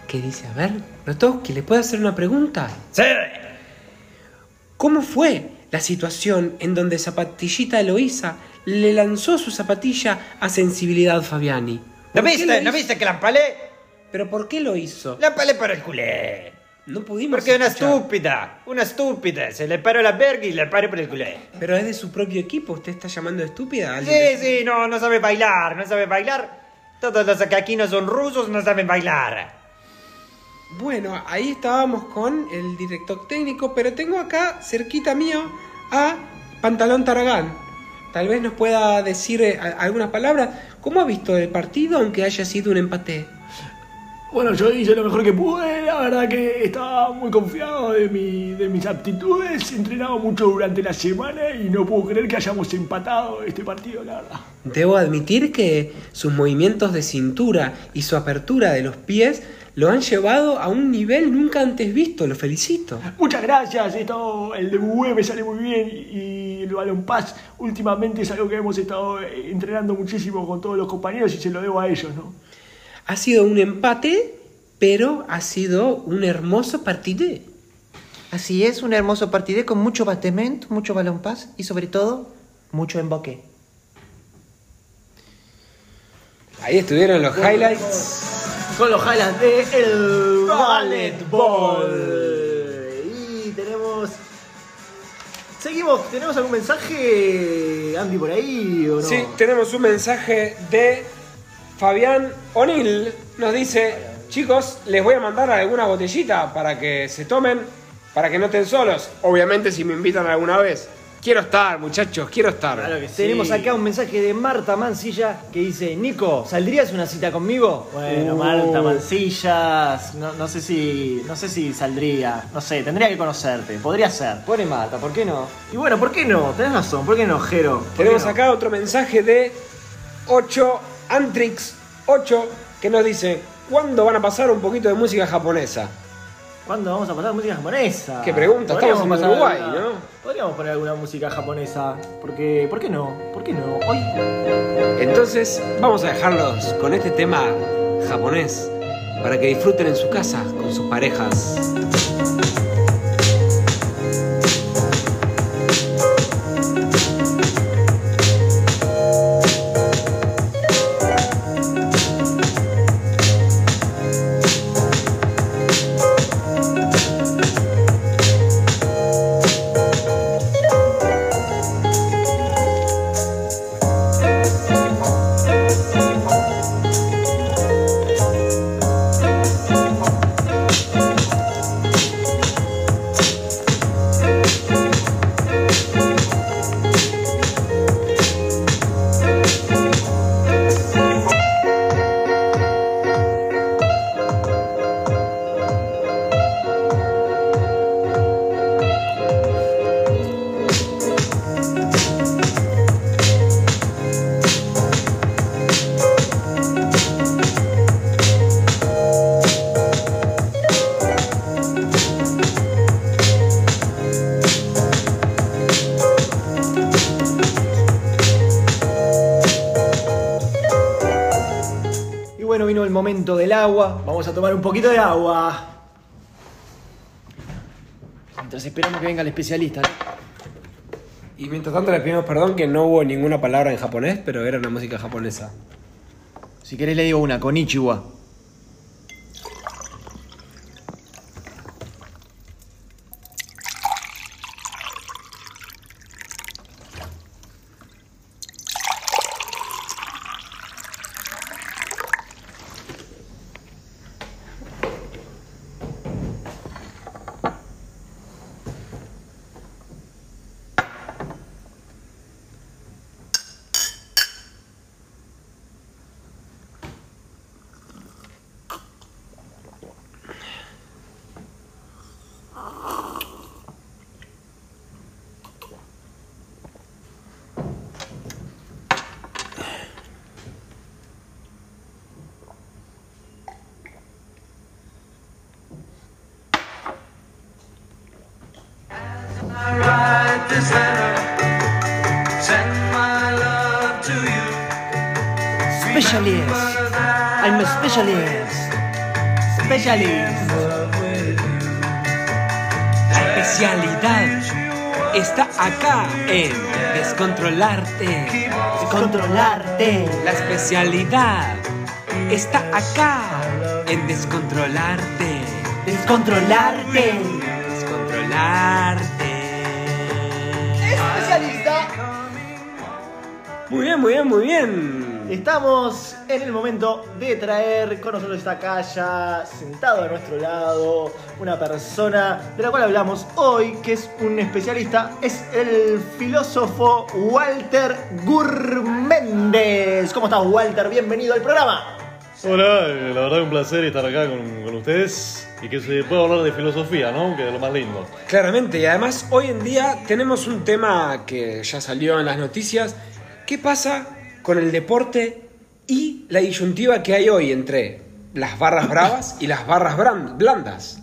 ¿qué dice? A ver, Grotowski, ¿le puedo hacer una pregunta? Sí. ¿Cómo fue la situación en donde Zapatillita Eloísa le lanzó su zapatilla a Sensibilidad Fabiani? ¿No ¿Por qué viste? ¿No viste que la empalé? ¿Pero por qué lo hizo? La empalé para el culé. No pudimos Porque es una escuchar. estúpida. Una estúpida. Se le paró la verga y le paré por el culé. Pero es de su propio equipo, ¿usted está llamando estúpida alguien Sí, de- sí, no, no sabe bailar, no sabe bailar. Todos los acaquinos son rusos, no saben bailar. Bueno, ahí estábamos con el director técnico, pero tengo acá, cerquita mío, a Pantalón Taragán. Tal vez nos pueda decir eh, algunas palabras. ¿Cómo ha visto el partido, aunque haya sido un empate? Bueno, yo hice lo mejor que pude, la verdad que estaba muy confiado de, mi, de mis aptitudes, he entrenado mucho durante la semana y no puedo creer que hayamos empatado este partido, la verdad. Debo admitir que sus movimientos de cintura y su apertura de los pies lo han llevado a un nivel nunca antes visto. Lo felicito. Muchas gracias, esto, el de Bubé me sale muy bien y el balón paz últimamente es algo que hemos estado entrenando muchísimo con todos los compañeros y se lo debo a ellos, ¿no? Ha sido un empate, pero ha sido un hermoso partido. Así es, un hermoso partido con mucho battement, mucho balón paz y sobre todo mucho emboque. Ahí estuvieron los highlights. Con los highlights de el ballet ball. Y tenemos... Seguimos, ¿tenemos algún mensaje, Andy, por ahí o no? Sí, tenemos un mensaje de Fabián O'Neill. Nos dice, chicos, les voy a mandar alguna botellita para que se tomen, para que no estén solos. Obviamente si me invitan alguna vez. Quiero estar, muchachos, quiero estar. Claro que sí. Tenemos acá un mensaje de Marta Mancilla que dice: Nico, ¿saldrías una cita conmigo? Bueno, Uh. Marta Mancillas, no, no sé si no sé si saldría, no sé, tendría que conocerte, podría ser. Pone Marta, ¿por qué no? Y bueno, ¿por qué no? Tenés razón, ¿por qué no, Jero? ¿Por qué Tenemos no? acá otro mensaje de 8 Antrix 8 que nos dice, ¿cuándo van a pasar un poquito de música japonesa? ¿Cuándo vamos a pasar música japonesa? Qué pregunta, estamos en pasar Uruguay, alguna- ¿no? Podríamos poner alguna música japonesa. Porque, ¿Por qué no? ¿Por qué no? Hoy. Entonces vamos a dejarlos con este tema japonés para que disfruten en su casa con sus parejas. Momento del agua. Vamos a tomar un poquito de agua. Mientras esperamos que venga el especialista. ¿no? Y mientras tanto les pedimos perdón que no hubo ninguna palabra en japonés, pero era una música japonesa. Si querés le digo una, Konichiwa. Está acá en descontrolarte. Descontrolarte. Descontrolarte. Especialista. Muy bien, muy bien, muy bien. Estamos en el momento de traer con nosotros está acá ya sentado a nuestro lado una persona de la cual hablamos hoy, que es un especialista, es el filósofo Walter Gurméndez. ¿Cómo estás, Walter? Bienvenido al programa. Hola, la verdad un placer estar acá con, con ustedes y que se pueda hablar de filosofía, ¿no? Que es lo más lindo. Claramente, y además hoy en día tenemos un tema que ya salió en las noticias. ¿Qué pasa con el deporte y la disyuntiva que hay hoy entre las barras bravas y las barras blandas?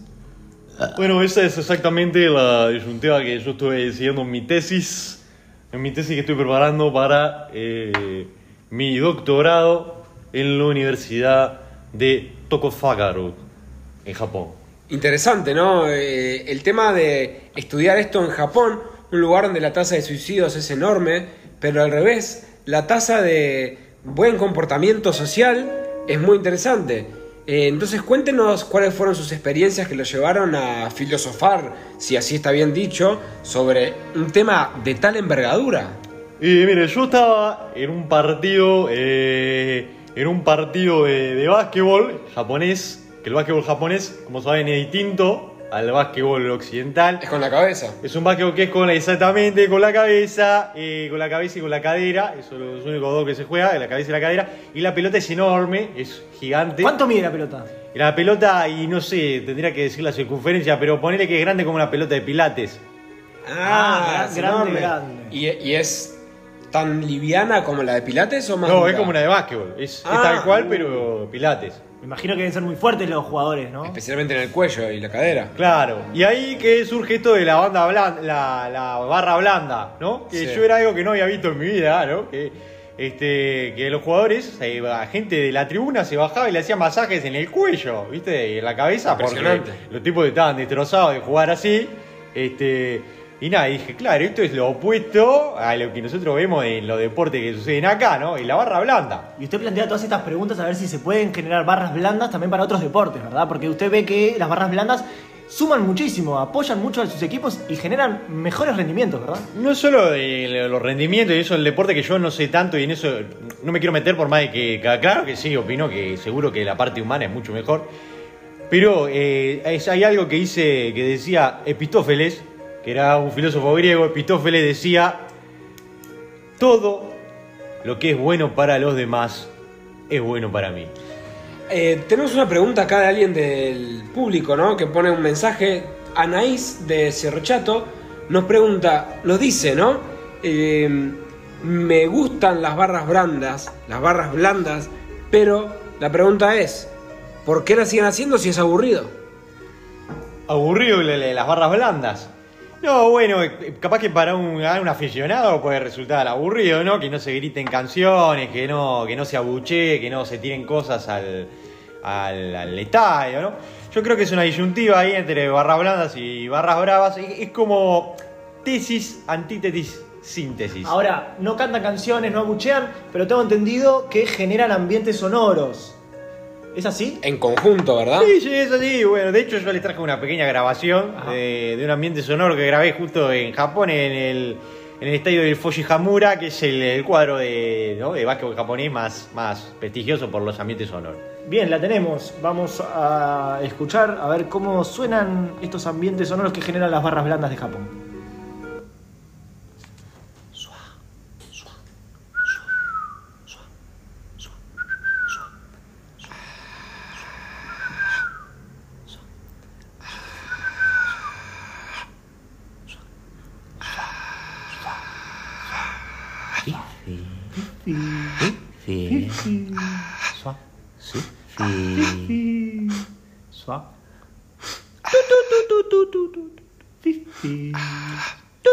Bueno, esa es exactamente la disyuntiva que yo estuve siguiendo en mi tesis, en mi tesis que estoy preparando para eh, mi doctorado en la Universidad de Tokofagaru, en Japón. Interesante, ¿no? Eh, el tema de estudiar esto en Japón, un lugar donde la tasa de suicidios es enorme, pero al revés, la tasa de buen comportamiento social es muy interesante. Eh, entonces cuéntenos cuáles fueron sus experiencias que lo llevaron a filosofar, si así está bien dicho, sobre un tema de tal envergadura. Y mire, yo estaba en un partido, eh, en un partido de, de básquetbol japonés, que el básquetbol japonés, como saben, es distinto al básquetbol occidental. Es con la cabeza. Es un básquetbol que es con exactamente con la cabeza, eh, con la cabeza y con la cadera. Esos son los únicos dos que se juega, la cabeza y la cadera. Y la pelota es enorme, es gigante. ¿Cuánto mide la pelota? La pelota, y no sé, tendría que decir la circunferencia, pero ponele que es grande como una pelota de pilates. Ah, es grande, enorme. grande. Y, y es tan liviana como la de Pilates o más No, dura? es como una de básquetbol. Es, es Ah. tal cual, pero pilates. Me imagino que deben ser muy fuertes los jugadores, ¿no? Especialmente en el cuello y la cadera. Claro. Y ahí que surge esto de la banda blanda, la, la barra blanda, ¿no? Que Sí. yo era algo que no había visto en mi vida, ¿no? Que, este, que los jugadores, eh, la gente de la tribuna se bajaba y le hacía masajes en el cuello, ¿viste? Y en la cabeza, porque los tipos estaban destrozados de jugar así. Este, y nada, y dije, claro, esto es lo opuesto a lo que nosotros vemos en los deportes que suceden acá, ¿no? Y la barra blanda. Y usted plantea todas estas preguntas a ver si se pueden generar barras blandas también para otros deportes, ¿verdad? Porque usted ve que las barras blandas suman muchísimo, apoyan mucho a sus equipos y generan mejores rendimientos, ¿verdad? No es solo de los rendimientos y eso, el deporte que yo no sé tanto y en eso no me quiero meter por más de que, claro que sí, opino que seguro que la parte humana es mucho mejor. Pero eh, es- hay algo que dice, que decía Epistófeles, que era un filósofo griego, Epistófeles decía, todo lo que es bueno para los demás es bueno para mí. Eh, tenemos una pregunta acá de alguien del público, ¿no? Que pone un mensaje. Anaís de Cerro Chato nos pregunta, lo dice, ¿no? Eh, me gustan las barras blandas, las barras blandas, pero la pregunta es, ¿por qué las siguen haciendo si es aburrido? aburrido la- la- las barras blandas. No, bueno, eh, capaz que para un, aficionado puede resultar aburrido, ¿no? Que no se griten canciones, que no, que no se abuche, que no se tiren cosas al, al, al estadio, ¿no? Yo creo que es una disyuntiva ahí entre barras blandas y barras bravas. Es como tesis, antítesis, síntesis. Ahora, no cantan canciones, no abuchean, pero tengo entendido que generan ambientes sonoros. ¿Es así? En conjunto, ¿verdad? Sí, sí, es así. Bueno, de hecho yo les traje una pequeña grabación de, de un ambiente sonoro que grabé justo en Japón, en el, en el estadio del Fuji Hamura, que es el, el cuadro de, ¿no? de básquetbol japonés más, más prestigioso por los ambientes sonoros. Bien, la tenemos. Vamos a escuchar a ver cómo suenan estos ambientes sonoros que generan las barras blandas de Japón. Swak. Fifi. Tu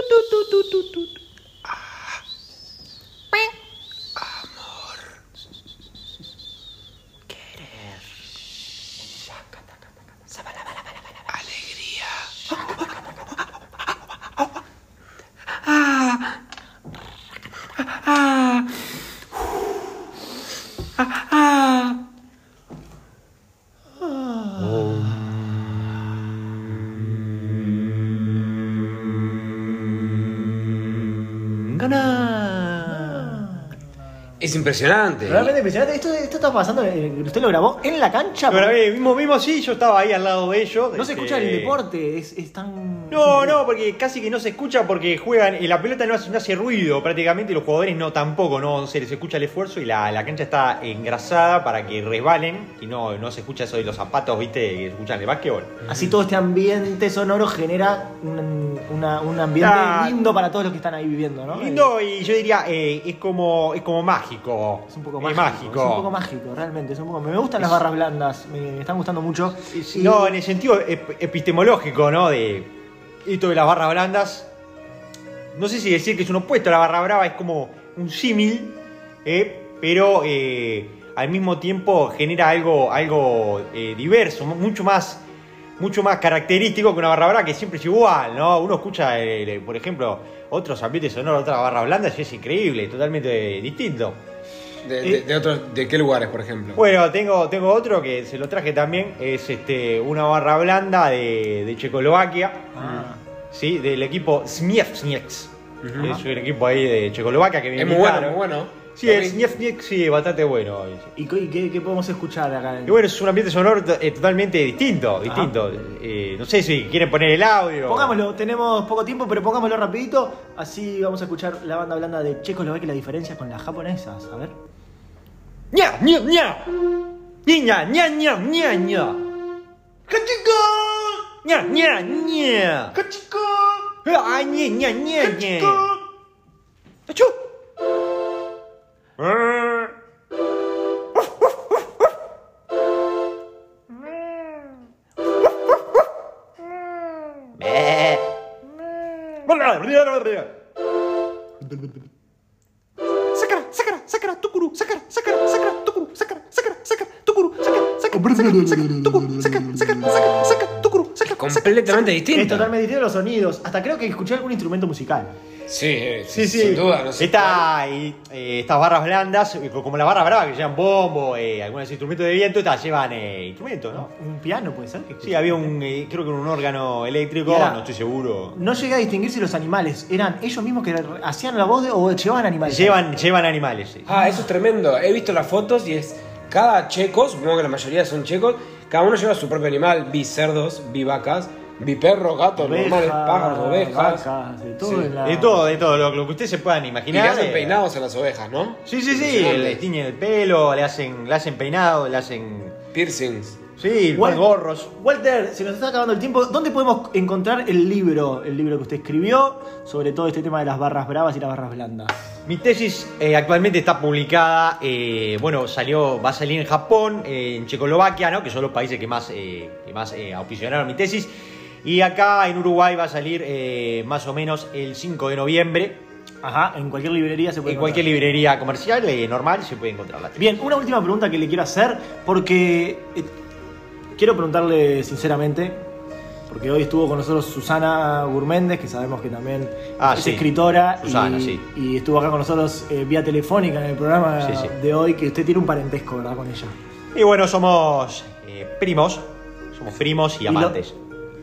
Ah. Es impresionante. Realmente impresionante. Esto, esto está pasando, eh, usted lo grabó en la cancha. Lo grabé, mismo, mismo sí, yo estaba ahí al lado de ellos. No se este, escucha el deporte, es, es tan... No, no, porque casi que no se escucha porque juegan y la pelota no hace, no hace ruido prácticamente y los jugadores no tampoco, no se les escucha el esfuerzo y la, la cancha está engrasada para que resbalen y no, no se escucha eso de los zapatos, viste, que se escuchan de básquetbol. Así todo este ambiente sonoro genera un, una- un ambiente Ah. lindo para todos los que están ahí viviendo, ¿no? Lindo y yo diría, eh, es como es como mágico. Es un poco Es mágico. Es un poco mágico, realmente. Es un poco... Me gustan las barras blandas, me, me están gustando mucho. Y- No, en el sentido ep- epistemológico, ¿no? De esto de las barras blandas. No sé si decir que es un opuesto a la barra brava, es como un símil, ¿eh? pero eh, al mismo tiempo genera algo, algo eh, diverso, mu- mucho más, mucho más característico que una barra brava que siempre es igual, ¿no? Uno escucha, por ejemplo, otros ambientes sonoros, otras barras blandas y es increíble, totalmente distinto. ¿De, de- de otros- de qué lugares, por ejemplo? Bueno, tengo, tengo otro que se lo traje también, es este, una barra blanda de, de Checoslovaquia, Ah. ¿sí? del equipo Smievsnieks. Es un equipo ahí de Checoslovaquia que me es muy bueno, invitaron. muy bueno. Sí, el Smievsnieks sí, bastante bueno. ¿Y qué, podemos escuchar acá? Y bueno, es un ambiente sonoro eh, totalmente distinto, distinto. Eh, no sé si quieren poner el audio. Pongámoslo, tenemos poco tiempo, pero pongámoslo rapidito. Así vamos a escuchar la banda blanda de Checoslovaquia y la diferencia con las japonesas. A ver. ¡Ña, ña, ña! ¡Ña, ña, ña, ña, ña! ¡Cachico! ¡Ña, ña, ña! ¡Cachico! ¡Ah, ña, ña, ña, ña! ¡Achú! Sácala, sácala, sácala, tucuru, sácala, sácala, sácala, tucuru, sácala, sácala, sácala, tucuru, sácala, sácala, sácala, sácala, tucuru, sácala, sácala, sácala, tucuru, sácala. Completamente distinto. Es totalmente distinto los sonidos. Hasta creo que escuché algún instrumento musical. Sí, Sí, sí. sin duda. No sé Está eh, estas barras blandas, eh, como las barras bravas que llevan bombo, eh, algunos instrumentos de viento, estas llevan eh, instrumentos, ¿no? Un piano puede ser. que Sí, había un, eh, creo que un órgano eléctrico, era- no estoy seguro. No llegué a distinguir si los animales eran ellos mismos que hacían la voz de, o llevaban animales. Llevan, llevan animales, sí. Ah, eso es tremendo. He visto las fotos y es cada checo, supongo que la mayoría son checos, cada uno lleva su propio animal. Vi cerdos, vi vacas, vi perros, gatos, Ovejas, normales, pájaros, ovejas. vacas, de todo Sí. en la- De todo, de todo, lo, lo que ustedes se puedan Y le imaginar. hacen eh, peinados a las ovejas, ¿no? Sí, sí, sí, Impresionante. le tiñen el pelo, le hacen, le hacen peinado, le hacen. Piercings. Sí, Wal- gorros. Walter, se nos está acabando el tiempo. ¿Dónde podemos encontrar el libro, el libro que usted escribió sobre todo este tema de las barras bravas y las barras blandas? Mi tesis eh, actualmente está publicada, eh, bueno, salió, va a salir en Japón, eh, en Checoslovaquia, ¿no? que son los países que más, eh, que más eh, mi tesis. Y acá en Uruguay va a salir eh, más o menos el 5 de noviembre. Ajá, en cualquier librería se puede En cualquier librería comercial eh, normal se puede encontrar la tesis. Bien, una última pregunta que le quiero hacer, porque eh, quiero preguntarle sinceramente, porque hoy estuvo con nosotros Susana Gurméndez, que sabemos que también Ah, es sí. escritora, Susana, y, sí. y estuvo acá con nosotros eh, vía telefónica en el programa Sí, de hoy, que usted tiene un parentesco, ¿verdad? Con ella. Y bueno, somos primos, somos primos y lo- amantes.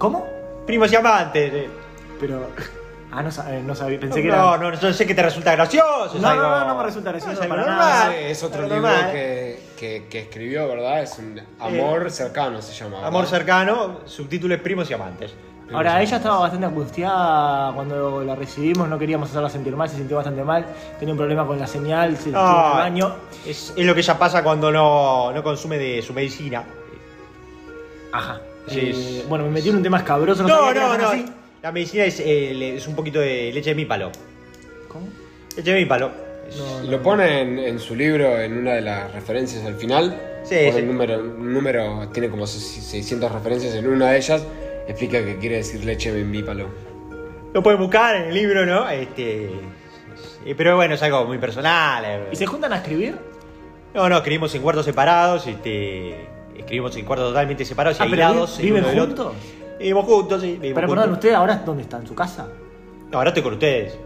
¿Cómo? Primos y amantes. eh. Pero... Ah, no, sa- eh, no sabía, pensé que no, era... no, no sé que te resulta gracioso. No, algo- no, no, no me resulta gracioso para normal. nada. Sí, es otro libro normal. que, que, que escribió, ¿verdad? Es un amor cercano, se llama. ¿verdad? Amor cercano, subtítulo es primos y amantes. Ahora, ella estaba bastante angustiada cuando la recibimos, no queríamos hacerla sentir mal, se sintió bastante mal, tenía un problema con la señal, se el No, baño. es, es lo que ya pasa cuando no, no consume de su medicina. Ajá. Sí, Eh, bueno, me metí en un tema escabroso, no, No, no. La medicina es, eh, es un poquito de leche de mípalo. ¿Cómo? Leche de mípalo. No, no. Lo pone en, en su libro, en una de las referencias al final. Sí, Pone sí. el número, un número, tiene como 600 referencias. En una de ellas explica que quiere decir leche bembípalo. Lo pueden buscar en el libro, ¿no? Este, eh, pero bueno, es algo muy personal. ¿Y se juntan a escribir? No, no, escribimos en cuartos separados. Este, escribimos en cuartos totalmente separados y Ah, aislados. vi- ¿viven juntos? Vivimos juntos, sí. vivimos Pero juntos. perdón, ¿usted ahora dónde está? ¿En su casa? No, ahora estoy con ustedes.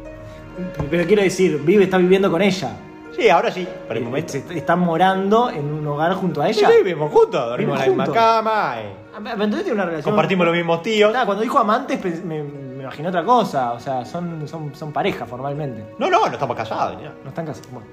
Pero quiero decir, vive, está viviendo con ella. Sí, ahora sí, por el Eh, momento. se- ¿Están morando en un hogar junto a ella? sí, vivimos juntos, dormimos en la ¿Viven misma cama, eh, Ah, Entonces tiene una relación... compartimos los mismos tíos. Cuando dijo amantes me, me imaginé otra cosa, o sea, son, son, son pareja formalmente. No, no, no estamos casados. ya. No están casados. Bueno,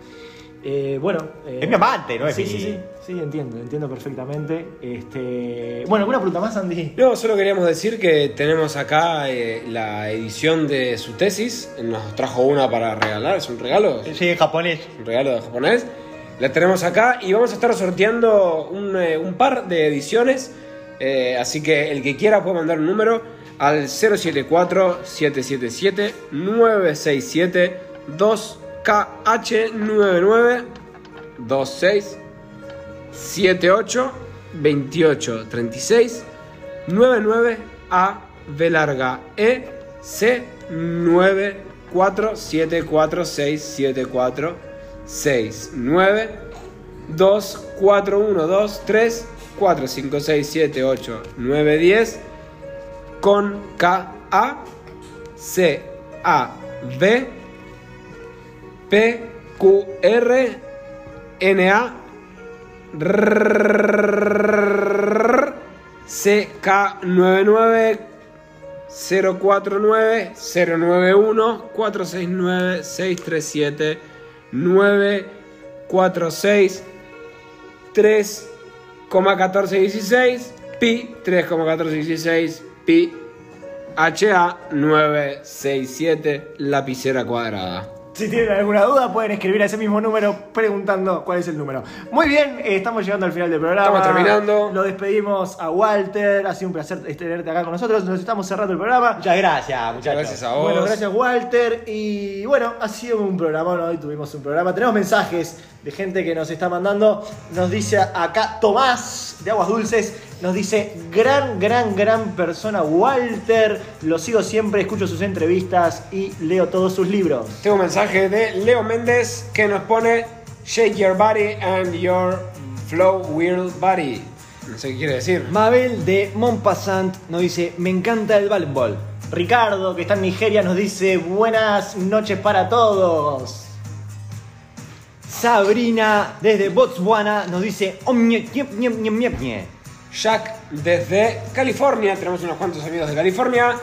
Eh, bueno eh, Es mi amante, no es sí, mi- sí, sí, sí, entiendo, entiendo perfectamente. Este, bueno, ¿alguna pregunta más, Andy? No, solo queríamos decir que tenemos acá eh, la edición de su tesis. Nos trajo una para regalar, es un regalo. Sí, en japonés. un regalo de japonés. La tenemos acá y vamos a estar sorteando un, eh, un par de ediciones. Eh, así que el que quiera puede mandar un número al 074-777-967 2KH99 26 78 28 36 99 A B larga E C 9 4 7 4 6 7 4 6 9 2 4 1 2 3 4 5 6 7 8 9 10 con K A C A B P Q R N A CK99 049 091 469 637 946 3,1416 pi 3,1416 pi HA 967 lapicera cuadrada. Si tienen alguna duda, pueden escribir a ese mismo número preguntando cuál es el número. Muy bien, eh, estamos llegando al final del programa. Estamos terminando. Lo despedimos a Walter. Ha sido un placer tenerte acá con nosotros. Nos estamos cerrando el programa. Muchas gracias, muchachos. Gracias a vos. Bueno, gracias Walter. Y bueno, ha sido un programa, ¿no? hoy tuvimos un programa. Tenemos mensajes de gente que nos está mandando. Nos dice acá Tomás de Aguas Dulces. Nos dice, gran, gran, gran persona Walter. Lo sigo siempre, escucho sus entrevistas y leo todos sus libros. Tengo un mensaje de Leo Méndez que nos pone Shake your body and your flow will body. No sé qué quiere decir. Mabel de Montpassant nos dice, me encanta el voleibol. Ricardo, que está en Nigeria, nos dice, buenas noches para todos. Sabrina desde Botswana nos dice, "Omnie, ñep, ñep, ñep, ñep, ñe". Jack desde California, tenemos unos cuantos amigos de California,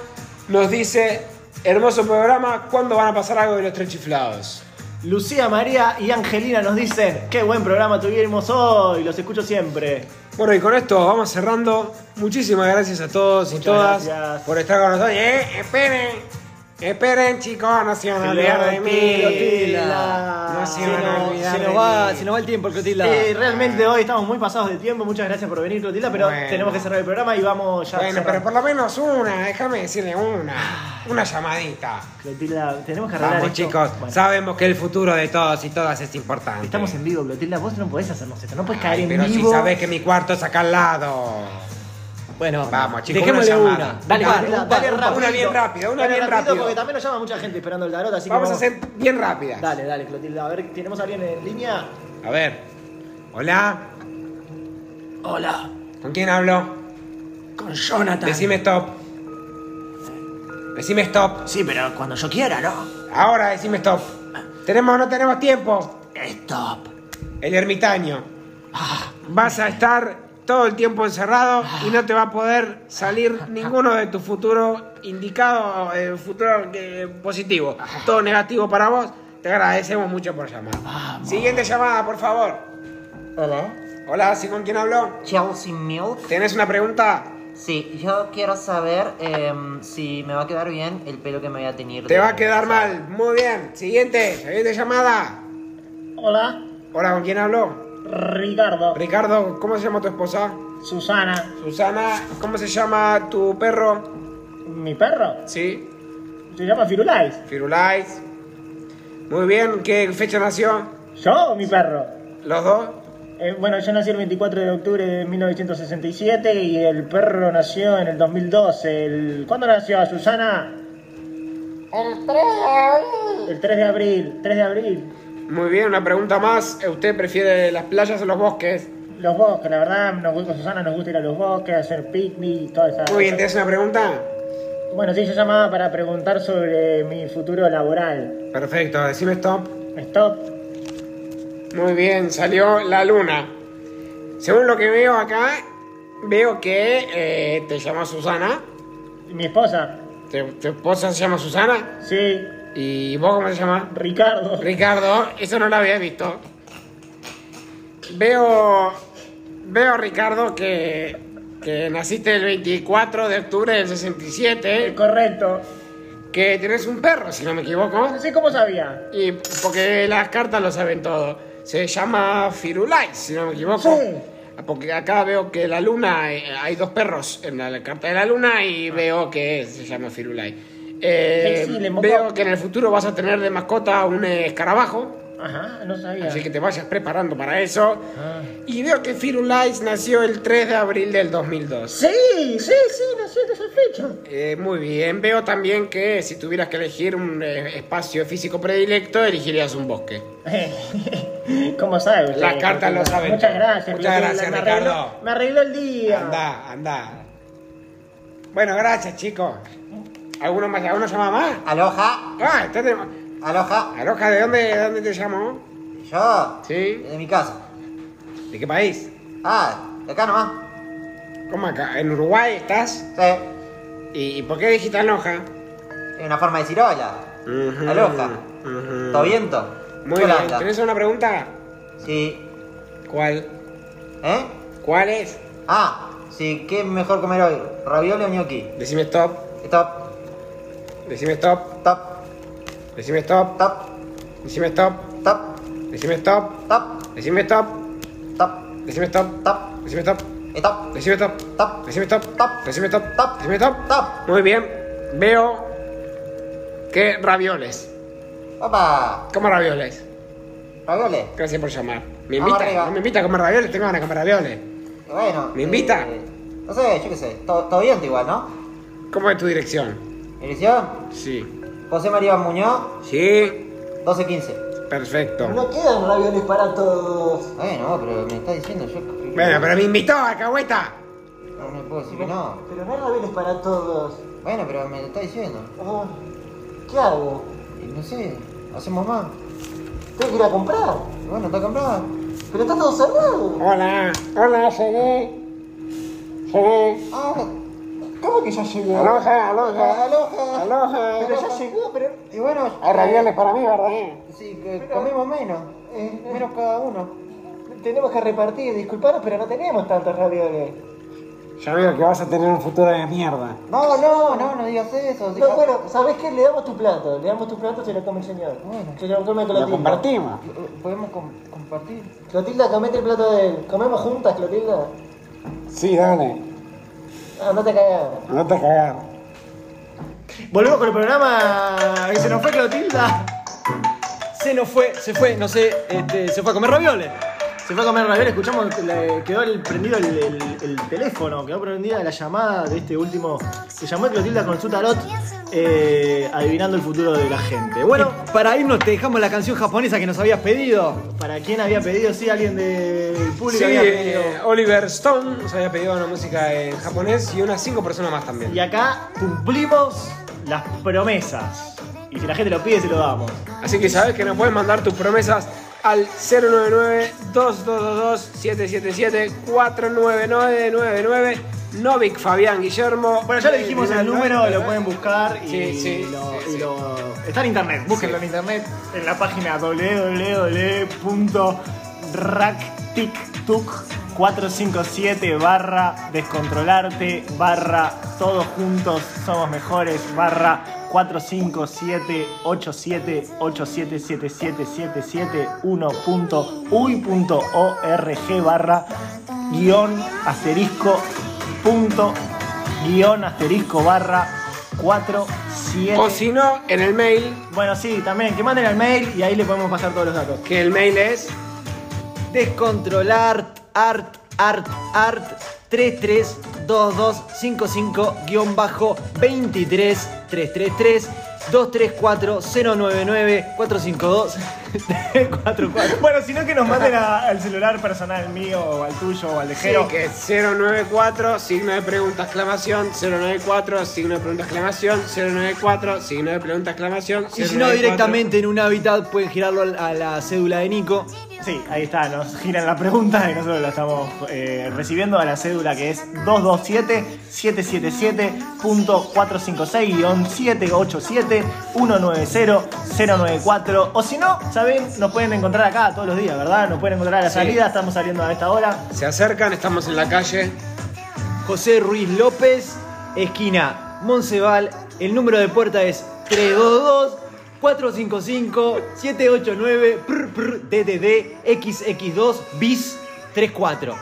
nos dice, hermoso programa, ¿cuándo van a pasar algo de los tres chiflados? Lucía María y Angelina nos dicen, qué buen programa tuvimos hoy, los escucho siempre. Bueno, y con esto vamos cerrando. Muchísimas gracias a todos y todas gracias. por estar con nosotros. ¡Eh, esperen! Esperen, chicos, no se van a olvidar de mí. Clotilda. No se van a olvidar Se de nos, va, se nos va el tiempo, Clotilda. Eh, realmente hoy estamos muy pasados de tiempo, muchas gracias por venir Clotilda, pero Bueno. tenemos que cerrar el programa y vamos ya a Bueno, pero por lo menos una, déjame decirle una. Una llamadita. Clotilda, tenemos que arreglar Vamos, esto. chicos, Bueno, sabemos que el futuro de todos y todas es importante. Estamos en vivo, Clotilda, vos no podés hacernos esto, no puedes caer Ay, en pero vivo. si sabes que mi cuarto es acá al lado. Bueno, Vamos, chicos, dejémosle una una. Dale, Un par, Clotilda, un par, dale un par. rápido. Una bien rápida, una Dale bien rápido. Porque también nos llama mucha gente esperando el tarot, así que Vamos a hacer bien rápidas. Dale, dale, Clotilda. A ver, ¿tenemos a alguien en línea? A ver. Hola, Hola, ¿con quién hablo? con Jonathan. Decime stop. Decime stop. Sí, pero cuando yo quiera, ¿no? Ahora decime stop. Tenemos no tenemos tiempo. Stop. El ermitaño. Vas a estar todo el tiempo encerrado y no te va a poder salir ninguno de tu futuro indicado, eh, futuro que- positivo. Todo negativo para vos. Te agradecemos mucho por llamar. Siguiente llamada, por favor. Hola, Hola, ¿sí con quién habló? Chelsea Milk. ¿Tenés una pregunta? Sí, yo quiero saber em, si me va a quedar bien el pelo que me voy a tener. Te de- va a quedar mal. Muy bien. Siguiente, siguiente llamada. Hola, Hola, ¿con quién habló? Ricardo, Ricardo, ¿cómo se llama tu esposa? Susana, Susana, ¿cómo se llama tu perro? mi perro, Sí, se llama Firulais. Firulais. Muy bien, ¿qué fecha nació? ¿Yo o mi perro? ¿Los dos? Eh, bueno, yo nací el 24 de octubre de 1967 y el perro nació en el 2012. El... ¿Cuándo nació Susana? El 3 de abril. El 3 de abril, 3 de abril. Muy bien, una pregunta más. ¿Usted prefiere las playas o los bosques? Los bosques, la verdad, nos gusta, Susana nos gusta ir a los bosques, hacer picnic y toda esa... Muy bien, ¿tienes una pregunta? Bueno, sí, yo llamaba para preguntar sobre mi futuro laboral. Perfecto, decime stop. Stop. Muy bien, salió la luna. Según lo que veo acá, veo que eh, te llamas Susana. Mi esposa. ¿Tu, tu esposa se llama Susana? Sí, ¿Y vos cómo se llamas? Ricardo. Ricardo, eso no lo había visto. Veo. Veo, Ricardo, que. que naciste el 24 de octubre del 67. Correcto. Que tenés un perro, si no me equivoco. No sé cómo sabía. Y porque las cartas lo saben todo. Se llama Firulais, si no me equivoco. Sí. Porque acá veo que la luna, eh, hay dos perros en la carta de la luna y veo que se llama Firulais. Eh, veo que en el futuro vas a tener de mascota un escarabajo. Ajá, no sabía. Así que te vayas preparando para eso. Ah. Y veo que Firulais nació el 3 de abril del 2002. Sí, sí, sí, nació de esa fecha. Eh, muy bien. Veo también que si tuvieras que elegir un eh, espacio físico predilecto, elegirías un bosque. ¿Cómo sabe usted? Las cartas lo saben Muchas gracias. Muchas gracias, me arregló- Ricardo. me arregló el día. Anda, anda. Bueno, gracias, chicos. ¿Alguno más? ¿Alguno llama más? Aloha. Ah, está tenemos. Aloha. Aloja, ¿de dónde, de dónde te llamó? Yo. Sí. De mi casa. ¿De qué país? Ah, de acá nomás. ¿Cómo acá? ¿En Uruguay estás? Sí. ¿Y, y por qué dijiste Aloja? Es una forma de decir hola. Ujú, Aloha. ujú. ¿Todo viento? Muy bien. anda. ¿Tenés una pregunta? Sí. ¿Cuál? ¿Eh? ¿Cuál es? Ah, sí, ¿qué es mejor comer hoy? ¿Ravioli o gnocchi? Decime stop. Stop, Decime stop. stop, Decime stop. stop, Decime stop. stop, Decime stop. stop, Decime stop. stop, Decime stop. stop, Decime stop. stop, Decime stop. stop, Decime stop. Stop. Decime stop. Stop. Decime stop. stop. Muy bien. Veo que ravioles. Opa, ¿Cómo ravioles? ravioli. Gracias por llamar. ¿Me invita? ¿No me invita a comer ravioles? Tengo ganas de comer ravioles. Bueno. ¿Me invita? eh, No sé, yo qué sé. Todo, todo bien igual, ¿no? ¿Cómo es tu dirección? Dirección. Sí. José María Muñoz, Sí. 1215. Perfecto. No quedan ravioles para todos. Bueno, pero me está diciendo yo. Bueno, pero me invitó, alcahueta. No, no puedo decir que no. Pero no hay ravioles para todos. Bueno, pero me lo está diciendo. Ah, ¿Qué hago? Y no sé, hacemos más. Tengo que ir a comprar. Bueno, está comprado. Pero está todo cerrado. Hola, hola, llegué. Llegué. Ah, ¿Cómo que ya llegó? Aloha, aloha. aloja. Aloha. Pero ya llegó, pero. Y bueno, Hay ravioles para mí, ¿verdad? sí, que comemos menos. eh, Menos cada uno. tenemos que repartir, disculpanos, pero no tenemos tantos ravioles. Ya veo que vas a tener un futuro de mierda. No, no, no, no digas eso. No, bueno, ¿sabés qué? Le damos tu plato. Le damos tu plato, se lo come el señor. Bueno. se lo come Lo Clotilda. compartimos. Podemos com- compartir. Clotilda, comete el plato de él. ¿Comemos juntas, Clotilda? Sí, dale. Ah, no te cagas. No te cagar. Volvemos con el programa que se nos fue Clotilda. Se nos fue, se fue, no sé, este, se fue a comer ravioles. Se fue a comer ravioles, escuchamos, le quedó el- prendido el, el- el teléfono, quedó prendida la llamada de este último que llamó Clotilda con su tarot, eh, adivinando el futuro de la gente. Bueno, Y para irnos te dejamos la canción japonesa que nos habías pedido. ¿para quién había pedido? Sí, alguien del público Sí, había pedido. eh, Oliver Stone nos había pedido una música en japonés y unas cinco personas más también. Y acá cumplimos las promesas. Y si la gente lo pide, se lo damos. Así que sabes que nos puedes mandar tus promesas al 099-2222-777-49999 Novik Fabián Guillermo. Bueno, ya le dijimos el número, lo pueden buscar y, Sí, sí, lo, sí, y sí. lo- está en internet. Búsquenlo en internet en la página www.ractictuc457 barra descontrolarte barra todos juntos somos mejores barra 457-87777771.uy.org barra guion asterisco punto guion asterisco barra 47 O si no, en el mail, bueno sí también que manden al mail y ahí le podemos pasar todos los datos. Que el mail es Descontrolar art art art 332255 bajo 23 333 234 099 452 44 bueno si no que nos manden a- al celular personal mío o al tuyo o al de Sí, Jero que es 094, signo de pregunta, exclamación, 094, signo de pregunta, exclamación, 094, signo de pregunta, exclamación. Y si no 094. directamente en un hábitat pueden girarlo a la cédula de Nico. Sí, ahí está, nos giran la pregunta y nosotros la estamos eh, recibiendo a la cédula que es 227-777.456-787-190-094. O si no, saben, nos pueden encontrar acá todos los días, ¿verdad? Nos pueden encontrar a la Sí. salida, estamos saliendo a esta hora. Se acercan, estamos en la calle. José Ruiz López, esquina Monceval. El número de puerta es 322 455 789 prr, prr, DDD XX2 bis 34.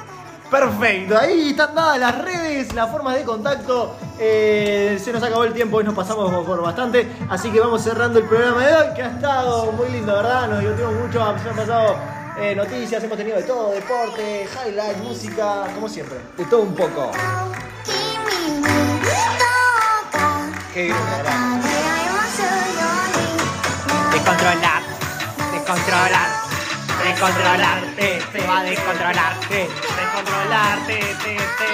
Perfecto, ahí están dadas las redes, las formas de contacto. Eh, se nos acabó el tiempo, hoy nos pasamos por bastante, así que vamos cerrando el programa de hoy, que ha estado muy lindo, ¿verdad? Nos divertimos mucho, se han pasado eh, noticias, hemos tenido de todo, deporte, highlight, música, como siempre. De todo un poco. Qué Descontrolar, descontrolar, descontrolarte, se va a descontrolarte, descontrolarte, te, te.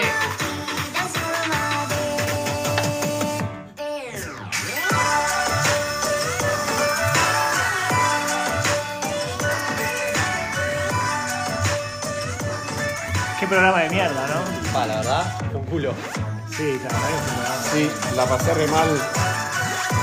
Qué programa de mierda, ¿no? Va, la verdad, un culo. Sí, la verdad que es un programa. Sí, la pasé re mal.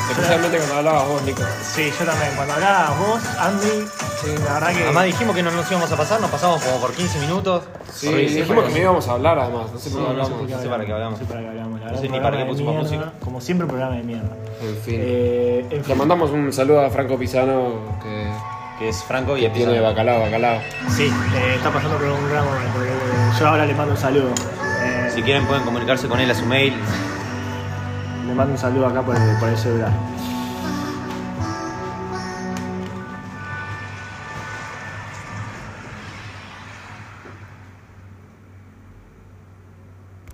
Especialmente cuando hablabas vos, Nico. Sí, yo también. Cuando hablabas vos, Andy, la verdad que. Además dijimos que no nos íbamos a pasar, nos pasamos como por 15 minutos. Sí, Horrible. dijimos que no íbamos a hablar además. No sé por qué hablamos. No sé para qué hablamos. No sé para qué hablamos, la No verdad, sé un ni para qué programa de pusimos mierda, música. Como siempre, un programa de mierda. En fin. Eh, en Le fin. mandamos un saludo a Franco Pisano que, Que es Franco y tiene bacalao, bacalao. Sí, eh, está pasando por un gran momento. porque, eh, Yo ahora le mando un saludo. Eh, Si quieren pueden comunicarse con él a su mail. Mando un saludo acá por el celular.